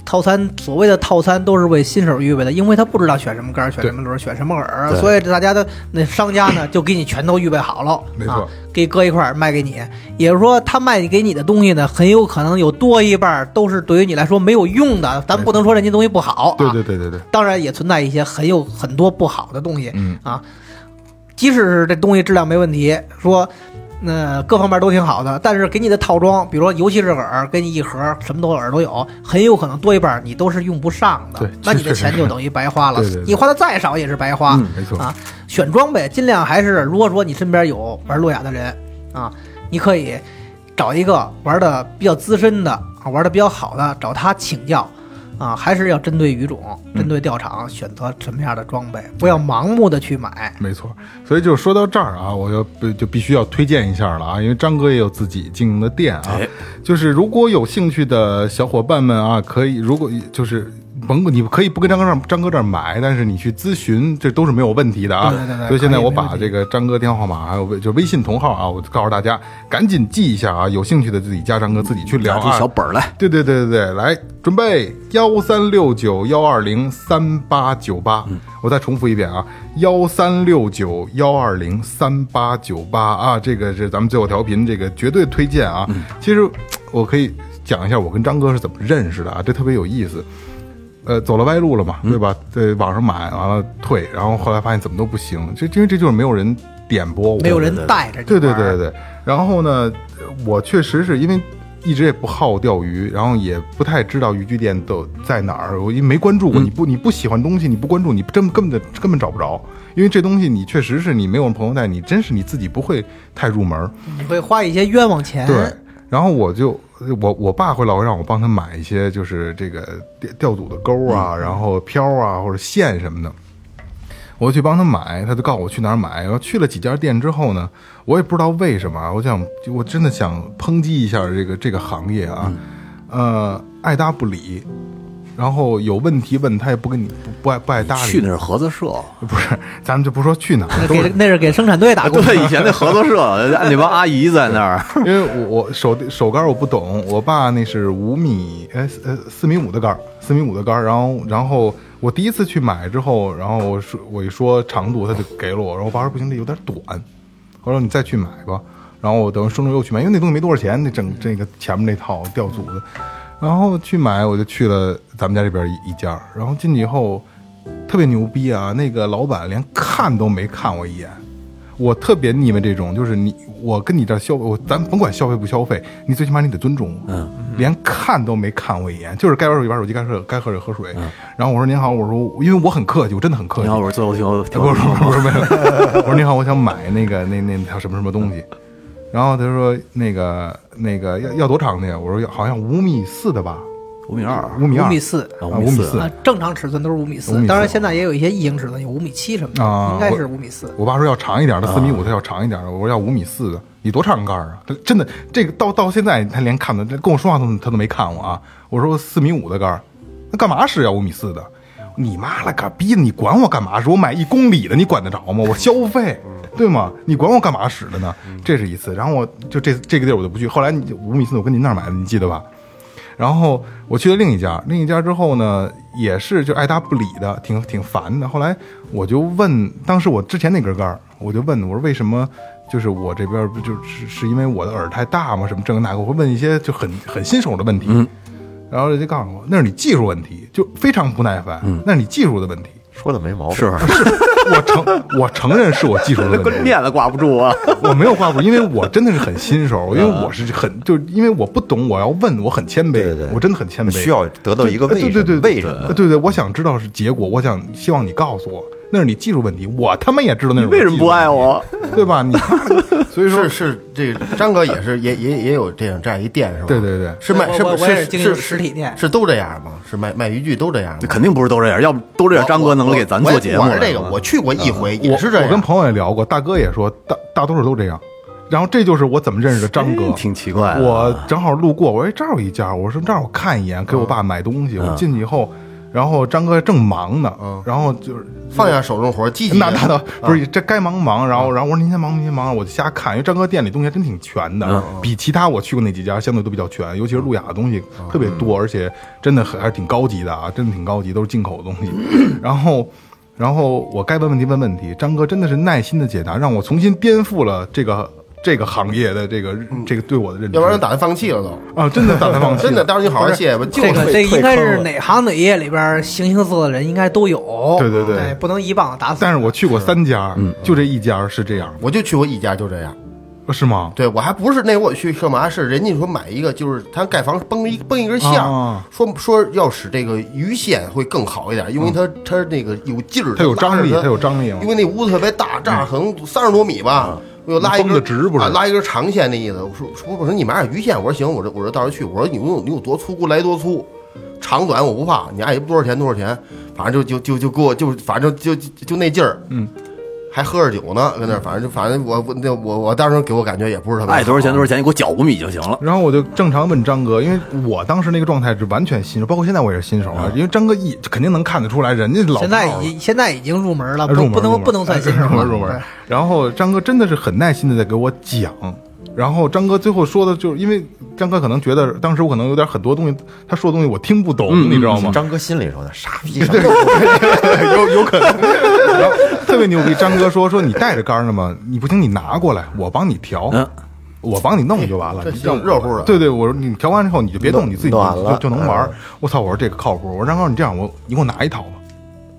套餐所谓的套餐都是为新手预备的，因为他不知道选什么杆儿、选什么轮儿、选什么饵，所以大家的那商家呢就给你全都预备好了，没错。啊，给搁一块儿卖给你。也就是说，他卖给你的东西呢，很有可能有多一半儿都是对于你来说没有用的。咱不能说人家东西不好、啊，对对对对。对，当然也存在一些很有很多不好的东西，嗯。啊，即使是这东西质量没问题，说那、各方面都挺好的，但是给你的套装，比如说尤其是饵，给你一盒什么都饵都有，很有可能多一半你都是用不上的对，那你的钱就等于白花了对对对，你花的再少也是白花。嗯，没错。啊，选装备尽量还是，如果说你身边有玩路亚的人啊，你可以找一个玩的比较资深的啊，玩的比较好的，找他请教啊，还是要针对鱼种、针对钓场选择什么样的装备，不要盲目的去买。没错，所以就说到这儿啊，我就就必须要推荐一下了啊，因为张哥也有自己经营的店啊，哎就是如果有兴趣的小伙伴们啊，可以如果就是。甭管你可以不跟张哥这儿张哥这儿买，但是你去咨询，这都是没有问题的啊。对对对所以现在我把这个张哥电话号码还有微就微信同号啊，我告诉大家，赶紧记一下啊，有兴趣的自己加张哥自己去聊啊。小本儿来，对对对对对，来准备幺三六九幺二零三八九八，我再重复一遍啊，幺三六九幺二零三八九八啊，这个是咱们最后调频这个绝对推荐啊。其实我可以讲一下我跟张哥是怎么认识的啊，这特别有意思。呃，走了歪路了嘛，对吧？在网上买完了退，然后后来发现怎么都不行，这因为这就是没有人点播我，没有人带着你对对对对，然后呢，我确实是因为一直也不好钓鱼，然后也不太知道渔具店都在哪儿，我因为没关注过。你不你不喜欢东西，你不关注，你真根本根本找不着。因为这东西你确实是你没有朋友带，你真是你自己不会太入门。你会花一些冤枉钱。对，然后我就我我爸会老会让我帮他买一些，就是这个钓钓组的钩啊，然后漂啊或者线什么的。我去帮他买，他就告诉我去哪儿买。然后去了几家店之后呢，我也不知道为什么，我想我真的想抨击一下这个这个行业啊，呃，爱搭不理，然后有问题问他也不跟你不不爱不爱搭理。去那是合作社，不是，咱们就不说去哪儿，那给那是给生产队打工的。对，以前那合作社，那帮阿姨在那儿，因为我我手手杆我不懂，我爸那是五米哎呃四米五的杆，四米五的杆，然后然后我第一次去买之后，然后我说我一说长度，他就给了我，然后我爸说不行，这有点短。我说你再去买吧。然后我等顺路又去买，因为那东西没多少钱，那整这个前面那套吊组的，然后去买，我就去了咱们家这边一一家，然后进去以后特别牛逼啊，那个老板连看都没看我一眼。我特别腻歪这种，就是你我跟你这消费，我咱甭管消费不消费，你最起码你得尊重我。嗯，连看都没看我一眼，就是该玩手机玩手机，该喝该喝水喝水。然后我说您好，我说因为我很客气，我真的很客气。你好，我是最后听不是不是不是没有，我说您好，我想买那个那那条什么什么东西。然后他说那个那个要要多长的呀？我说要好像五米四的吧，五米二，五米二，五米四啊五米四啊，正常尺寸都是五米5四米，4当然现在也有一些异形尺寸，有五米七什么的，啊应该是五米四。我爸说要长一点的，四米五，他要长一点的。我说要五米四的，你多长杆儿啊？他真的这个到到现在他连看都跟我说话都他都没看我啊。我说四米五的杆儿，那干嘛使要五米四的？你妈了个逼的！你管我干嘛使？我买一公里的，你管得着吗？我消费，对吗？你管我干嘛使的呢？这是一次，然后我就这这个地儿我就不去。后来你五米四我跟您那儿买的，你记得吧？然后我去了另一家，另一家之后呢，也是就爱答不理的，挺挺烦的。后来我就问，当时我之前那根杆儿，我就问我说为什么就是我这边不就是是因为我的耳太大吗？什么这个那个，我会问一些就很很新手的问题。然后人家告诉我那是你技术问题，就非常不耐烦，那是你技术的问题。说的没毛病。是我承我承认是我技术的问题，面子挂不住啊。我没有挂不住，因为我真的是很新手，因为我是很就是因为我不懂，我要问，我很谦卑，对对我真的很谦卑，需要得到一个为什么？对对对，为什么？对对，我想知道是结果，我想希望你告诉我，那是你技术问题，我他妈也知道那是为什么不爱我？对吧？你 所以说是是，这个张哥也是也也也有这样这样一店是吧？对对对是卖是是是实体店是都这样吗？是卖卖渔具都这样吗？肯定不是都这样，要不都这样，张哥能给咱做节目我是这个我去过一回，也我是这样。我跟朋友也聊过，大哥也说，大大多数都这样。然后这就是我怎么认识的张哥，哎 挺奇怪的我正好路过，我说哎这儿有一家，我说这儿我看一眼，给我爸买东西。我进去以后，然后张哥正忙呢，然后就是放下手中活，积极地那那倒不是，这该忙忙。然后，然后我说您先忙，您先忙，我就瞎看。因为张哥店里东西还真挺全的，比其他我去过那几家相对都比较全，尤其是路亚的东西特别多，而且真的很还是挺高级的啊，真的挺高级，都是进口的东西。然后，然后我该问问题问问题，张哥真的是耐心的解答，让我重新颠覆了这个这个行业的这个这个对我的认知。要不然打算放弃了都。啊，真的打算放弃，真的，到时候你好好歇吧。就 这个这个应该是哪行哪业里边形形色色的人应该都有。对对对哎不能一棒子打死。但是我去过三家，就这一家是这样，我就去过一家，就这样。是吗？对我还不是那我去干嘛？是人家说买一个，就是他盖房崩一崩一根线，啊说说要使这个鱼线会更好一点，因为它它那个有劲儿，它有张力它有张力因为那屋子特别大，这儿可能三十多米吧，我又拉一根得直不是啊拉一根长线那意思。我说说我说你买点鱼线，我说行，我说我说到时候去，我说你有你有多粗给我来多粗，长短我不怕，你爱多少钱多少钱，反正就就就就给我就反正就就就那劲儿，嗯。还喝着酒呢，跟那，反正就反正我我那我我当时给我感觉也不是特别爱多少钱多少钱，你给我缴五米就行了。然后我就正常问张哥，因为我当时那个状态是完全新手，包括现在我也是新手啊。因为张哥一肯定能看得出来，人家老现在已现在已经入门了，入门入门不不能不能算新手了。入门。然后张哥真的是很耐心的在给我讲，然后张哥最后说的就是，因为张哥可能觉得当时我可能有点很多东西，他说的东西我听不懂，你知道吗？张哥心里说的傻逼，有有可能。然后特别牛逼，张哥说说你带着杆呢吗？你不行，你拿过来，我帮你调。嗯我帮你弄就完了，这热乎的对对，我说你调完之后你就别动，你自己就就能玩。我操！我说这个靠谱。我说张哥，你这样，我你给我拿一套吧，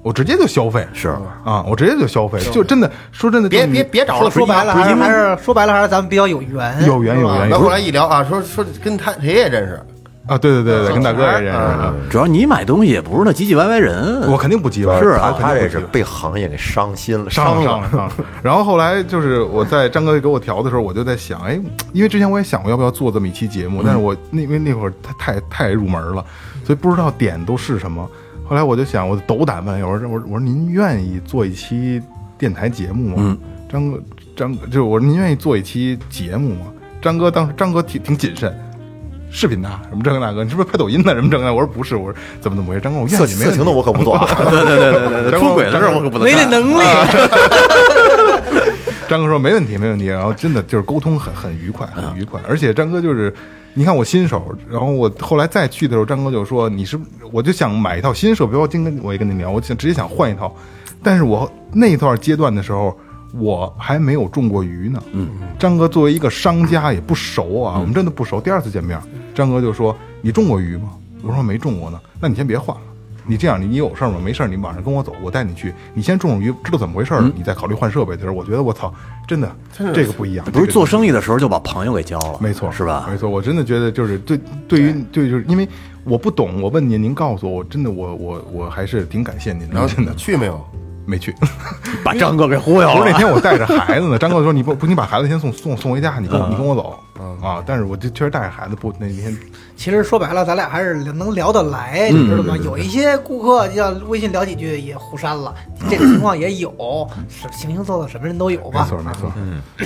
我直接就消费。是啊，我直接就消费，就真的说真的，别别别找了，说说白了还是还是说白了还是咱们比较有缘，有缘有缘。后来一聊啊，说说跟他谁也认识，啊，对对对对，跟大哥也认识啊。主要你买东西也不是那唧唧歪歪人，我肯定不唧歪？是啊他这是被行业给伤心了，伤了了伤了伤了。然后后来就是我在张哥给我调的时候，我就在想，哎，因为之前我也想过要不要做这么一期节目，但是我那因为那会儿他太太入门了，所以不知道点都是什么。后来我就想，我斗胆问，我说我说我说您愿意做一期电台节目吗？嗯张哥张哥就是我说您愿意做一期节目吗？张哥当时张哥挺挺谨慎。视频的什么这个那个，你是不是拍抖音的什么这个那？我说不是，我说怎么怎么回事？张哥，我愿色意，没问题色情的我可不做。对对对对对对，出轨的事儿我可不能没那。能力。张哥说没问题，没问题。然后真的就是沟通很很愉快，很愉快。而且张哥就是，你看我新手，然后我后来再去的时候，张哥就说你是，我就想买一套新设备。我今跟我也跟你聊，我想直接想换一套，但是我那一段阶段的时候，我还没有中过鱼呢。嗯，张哥作为一个商家也不熟啊，我们真的不熟。第二次见面，张哥就说：“你中过鱼吗？”我说：“没中过呢。”那你先别换了。你这样，你你有事儿吗？没事儿，你晚上跟我走，我带你去。你先种种鱼，知道怎么回事儿了，你再考虑换设备的时候，我觉得我操，真的这个不一样。不是做生意，意的时候就把朋友给交了，没错，是吧？没错，我真的觉得就是对，对于对，就是因为我不懂，我问您，您告诉我，我真的我我我还是挺感谢您的，然后真的去没有？没去。把张哥给忽悠了。不是那天我带着孩子呢，张哥说你不不，你把孩子先送送送回家，你跟我你跟我走啊。但是我就确实带着孩子不那天其实说白了，咱俩还是能聊得来，你知道吗？有一些顾客要微信聊几句也互删了，这个情况也有，是形形色色，什么人都有吧？没错没错。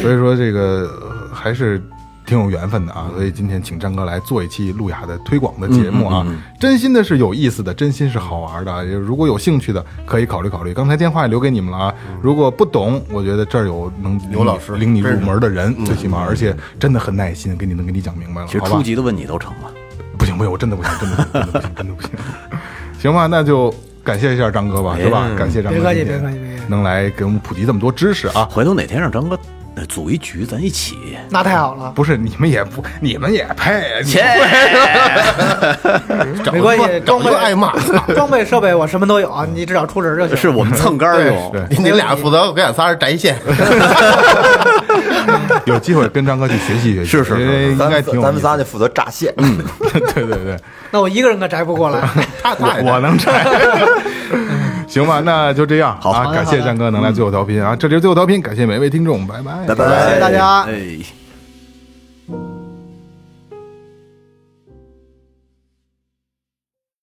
所以说这个呃还是挺有缘分的啊。所以今天请张哥来做一期路亚的推广的节目啊，真心的是有意思的，真心是好玩的。如果有兴趣的，可以考虑考虑。刚才电话也留给你们了啊。如果不懂，我觉得这儿有能刘老师领你入门的人，最起码而且真的很耐心，给你能给你讲明白了，其实好吧初级的问你都成了。不行不行，我真的不行，真的不行，真的不行，真的不行。行吧，那就感谢一下张哥吧，是吧？感谢张哥别客气今天别客气别客气能来给我们普及这么多知识啊！回头哪天让张哥呃组一局，咱一起。那太好了，不是你们也不，你们也配？你 没关系，装备挨骂。装备设备我什么都有啊，你只要出人就行。是我们蹭杆用，对，你俩负责给俺仨人摘线，有机会跟张哥去学习学习，是是是因为应咱该挺咱们仨就负责炸线。嗯，对对对，那我一个人可摘不过来。他他我我能拆。行吧，那就这样。好啊，感谢战哥能来最后调频啊！这里是最后调频，感谢每位听众，拜拜，拜拜，谢谢大家哎。